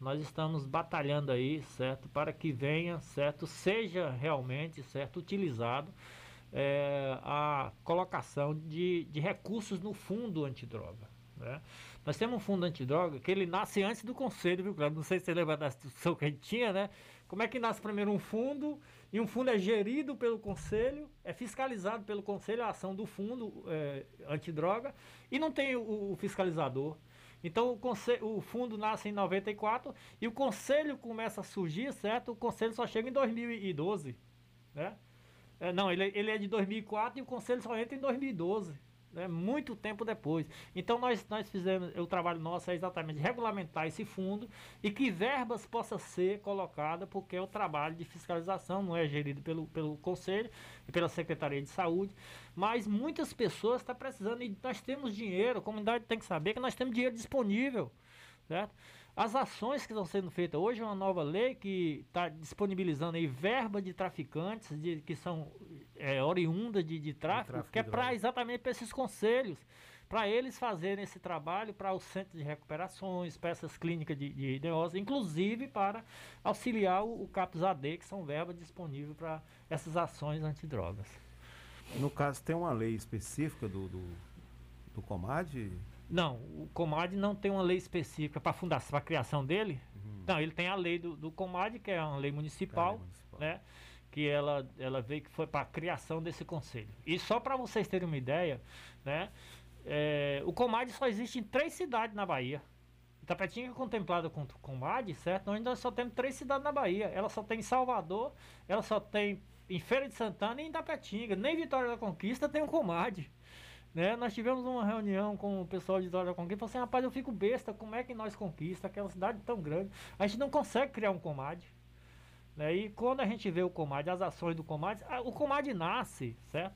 Nós estamos batalhando aí, certo, para que venha, certo, seja realmente, certo, utilizado é, a colocação de, de recursos no fundo antidroga. Né? Nós temos um fundo antidroga que ele nasce antes do conselho, viu, Cláudio? Não sei se você lembra da instituição que a gente tinha, né? Como é que nasce primeiro um fundo e um fundo é gerido pelo conselho, é fiscalizado pelo conselho a ação do fundo é, antidroga e não tem o, o fiscalizador. Então o, conselho, o fundo nasce em 94 e o conselho começa a surgir, certo? O conselho só chega em 2012, né? É, não, ele, ele é de 2004 e o conselho só entra em 2012. né, muito tempo depois. Então nós, nós fizemos, o trabalho nosso é exatamente regulamentar esse fundo e que verbas possam ser colocadas, porque é o trabalho de fiscalização, não é gerido pelo, pelo Conselho e pela Secretaria de Saúde, mas muitas pessoas estão precisando e nós temos dinheiro, a comunidade tem que saber que nós temos dinheiro disponível, certo? As ações que estão sendo feitas hoje é uma nova lei que está disponibilizando aí verba de traficantes de, que são é, oriundas de, de tráfico, tráfico que é para exatamente para esses conselhos, para eles fazerem esse trabalho para os centros de recuperações, para essas clínicas de, de neócios, inclusive para auxiliar o, o CAPS AD, que são verbas disponíveis para essas ações antidrogas. No caso, tem uma lei específica do, do, do Comad? Não, o Comad não tem uma lei específica para fundação, para a criação dele. Não, ele tem a lei do, do Comad, que é uma lei municipal, né? Que ela, ela veio que foi para a criação desse conselho. E só para vocês terem uma ideia, né? é, o Comad só existe em três cidades na Bahia. Itapetinga é contemplada com o Comad, certo? Nós ainda só temos três cidades na Bahia. Ela só tem em Salvador, ela só tem em Feira de Santana e em Itapetinga. Nem Vitória da Conquista tem um Comad. Né? Nós tivemos uma reunião com o pessoal de Vitória da Conquista e falou assim, rapaz, eu fico besta, como é que nós conquista aquela cidade tão grande? A gente não consegue criar um Comad. Né? E quando a gente vê o Comad, as ações do Comad, ah, o Comad nasce, certo?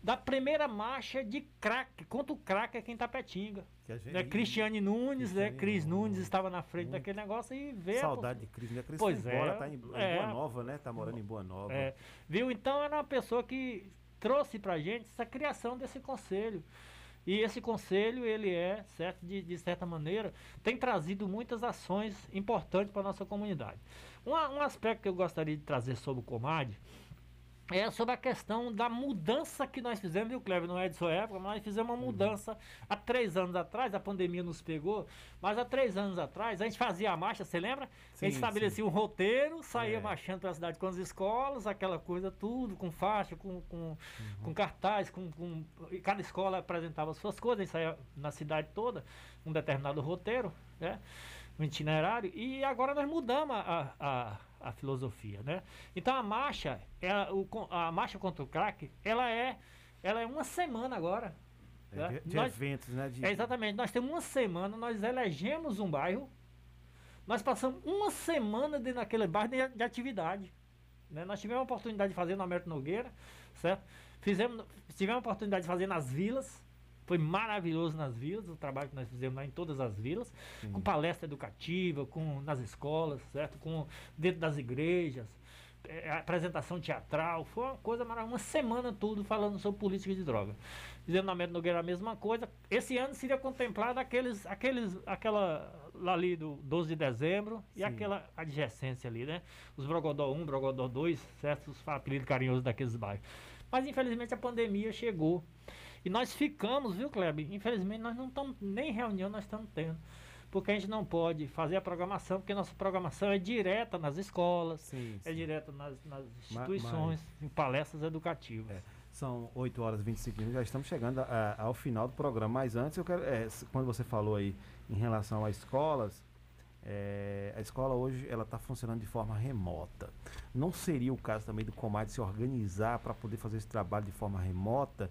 Da primeira marcha de crack, contra o crack aqui em Tapetinga. Que a gente- Né? Cristiane Nunes, né? Cristiane Cris Nunes estava na frente daquele negócio e vê. Saudade de Cris, né? Cris Pois foi é, embora, tá em, em é. Boa Nova, né? Tá morando em Boa Nova. É, viu? Então era uma pessoa que trouxe pra gente essa criação desse conselho. E esse conselho, ele é, certo, de, de certa maneira, tem trazido muitas ações importantes para a nossa comunidade. Um, a- um aspecto que eu gostaria de trazer sobre o Comad é sobre a questão da mudança que nós fizemos, viu, Cleber? Não é de sua época, mas nós fizemos uma mudança há três anos atrás, a pandemia nos pegou, mas há três anos atrás a gente fazia a marcha, você lembra? a Sim, gente estabelecia um roteiro, saía É. marchando pela cidade com as escolas, aquela coisa tudo, com faixa, com, com, com cartaz, com, com. e cada escola apresentava as suas coisas, a gente saía na cidade toda, um determinado roteiro, né? Um itinerário, e agora nós mudamos a, a, a filosofia, né? Então a marcha, ela, o, a marcha contra o crack, ela é, ela é uma semana agora. É, né? de, de Nós- eventos, né? De, é, exatamente. Nós temos uma semana, nós elegemos um bairro, nós passamos uma semana dentro daquele bairro de, de atividade. né? Nós tivemos a oportunidade de fazer no Alberto Nogueira, certo? Fizemos, tivemos a oportunidade de fazer nas vilas. Foi maravilhoso nas vilas, o trabalho que nós fizemos lá em todas as vilas, com palestra educativa, com nas escolas, certo? Com dentro das igrejas, eh, apresentação teatral, foi uma coisa maravilhosa, uma semana tudo falando sobre política de droga. Fizemos na Alberto Nogueira a mesma coisa. Esse ano seria contemplado aqueles, aqueles, aquela lá ali do 12 de dezembro e Sim. aquela adjacência ali, né? Os Brogodó 1, Brogodó 2, certo? Os apelidos carinhosos daqueles bairros. Mas infelizmente a pandemia chegou. E nós ficamos, viu, Kleber? Infelizmente nós não estamos, nem reunião nós estamos tendo. Porque a gente não pode fazer a programação, porque nossa programação é direta nas escolas, é direta nas, nas instituições, em palestras educativas. São 8 horas e 25 minutos, já estamos chegando a- ao final do programa. Mas antes, eu quero. é, quando você falou aí em relação às escolas, é, a escola hoje ela está funcionando de forma remota. Não seria o caso também do Comad se organizar para poder fazer esse trabalho de forma remota?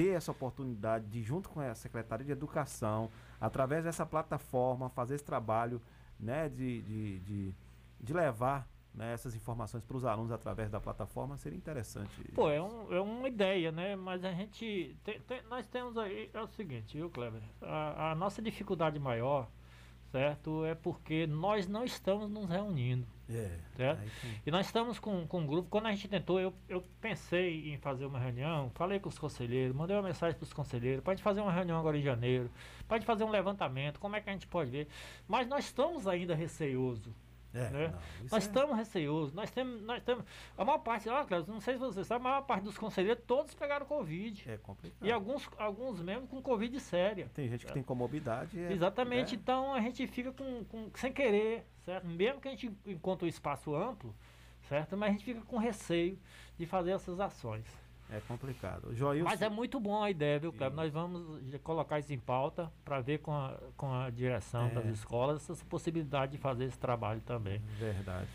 Ter essa oportunidade de, junto com a Secretaria de Educação, através dessa plataforma, fazer esse trabalho né, de, de, de, de levar né, essas informações para os alunos através da plataforma, seria interessante. Pô, é, um- é uma ideia, né? Mas a gente. tem- tem- nós temos aí. É o seguinte, viu, Kleber? A, a nossa dificuldade maior, certo? É porque nós não estamos nos reunindo. É. Certo? E nós estamos com, com um grupo. Quando a gente tentou, eu, eu pensei em fazer uma reunião, falei com os conselheiros, mandei uma mensagem para os conselheiros, para a gente fazer uma reunião agora em janeiro, para a gente fazer um levantamento, como é que a gente pode ver. Mas nós estamos ainda receosos. É, né? não, nós é- estamos receosos, nós temos, nós temos. A maior parte, ó, Cláudio, não sei se você sabe, a maior parte dos conselheiros todos pegaram Covid. É complicado. E alguns, alguns mesmo com Covid séria. Tem gente que tem comorbidade. é- Exatamente, né? então a gente fica com, com- sem querer, certo? Mesmo que a gente encontre um espaço amplo, certo? Mas a gente fica com receio de fazer essas ações. É complicado. Joilson, Mas é muito bom a ideia, viu, Cleber? Nós vamos colocar isso em pauta para ver com a, com a direção É. das escolas essa possibilidade de fazer esse trabalho também. Verdade.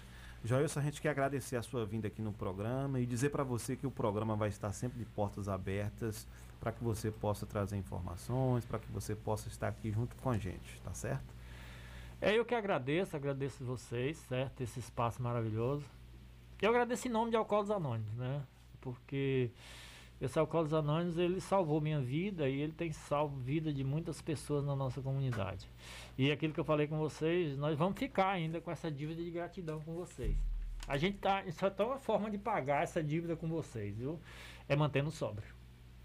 Joilson, a gente quer agradecer a sua vinda aqui no programa e dizer para você que o programa vai estar sempre de portas abertas para que você possa trazer informações, para que você possa estar aqui junto com a gente, tá certo? É eu que agradeço, agradeço vocês, certo? Esse espaço maravilhoso. Eu agradeço em nome de Alcoólicos Anônimos, né? Porque esse Alcoólicos Anônimos, ele salvou minha vida e ele tem salvo vida de muitas pessoas na nossa comunidade. E aquilo que eu falei com vocês, nós vamos ficar ainda com essa dívida de gratidão com vocês. A gente tá, só tem uma forma de pagar essa dívida com vocês, viu? É mantendo sóbrio.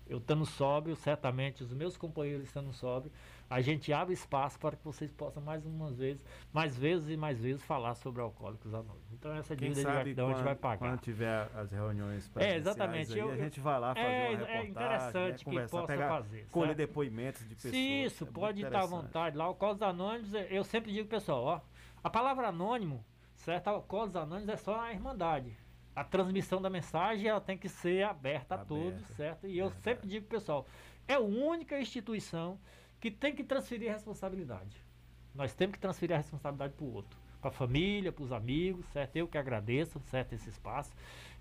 Eu estando sóbrio, certamente os meus companheiros estando sóbrio, a gente abre espaço para que vocês possam mais umas vezes, mais vezes e mais vezes falar sobre alcoólicos anônimos. Então essa Quem dívida de gratidão a gente vai pagar. Quando tiver as reuniões É, exatamente. aí, Eu- a gente vai lá fazer é, uma é reportagem, interessante né, que conversar, possa pegar, fazer, colher certo? depoimentos de pessoas. Isso, é pode estar à vontade. Lá, Alcoólicos Anônimos, é- eu sempre digo, pessoal, ó, a palavra anônimo, certo? Alcoólicos Anônimos é só a irmandade. A transmissão da mensagem ela tem que ser aberta a todos, certo? E eu sempre digo, pessoal, é a única instituição que tem que transferir a responsabilidade. Nós temos que transferir a responsabilidade para o outro, para a família, para os amigos, certo? Eu que agradeço, certo, esse espaço.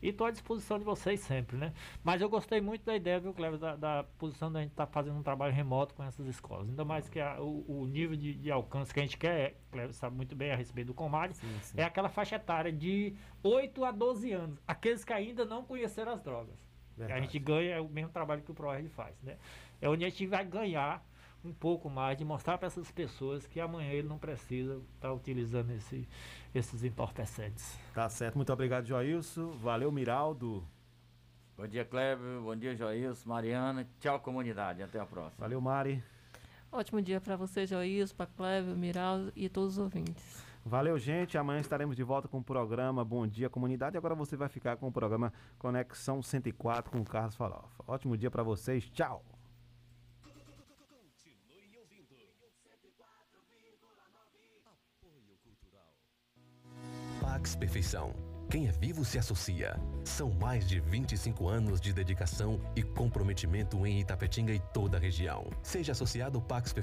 E estou à disposição de vocês sempre, né? Mas eu gostei muito da ideia, viu, Cleber, da, da posição da gente estar fazendo um trabalho remoto com essas escolas. Ainda mais que a- o, o nível de, de alcance que a gente quer, é, Cleber sabe muito bem a respeito do Comad, é aquela faixa etária de 8 a 12 anos. Aqueles que ainda não conheceram as drogas. A Verdade. gente ganha é o mesmo trabalho que o ProRed faz, né? É onde a gente vai ganhar um pouco mais de mostrar para essas pessoas que amanhã ele não precisa estar utilizando esse, esses entorpecentes. Tá certo, muito obrigado, Joilson. Valeu, Miraldo. Bom dia, Kleber. Bom dia, Joilson, Mariana. Tchau, comunidade. Até a próxima. Valeu, Mari. Ótimo dia para você, Joilson, para Cléber, Miraldo e todos os ouvintes. Valeu, gente. Amanhã estaremos de volta com o programa Bom Dia Comunidade. Agora você vai ficar com o programa Conexão 104 com o Carlos Farofa. Ótimo dia para vocês. Tchau. Pax Perfeição. Quem é vivo se associa. São mais de 25 anos de dedicação e comprometimento em Itapetinga e toda a região. Seja associado Pax Perfeição.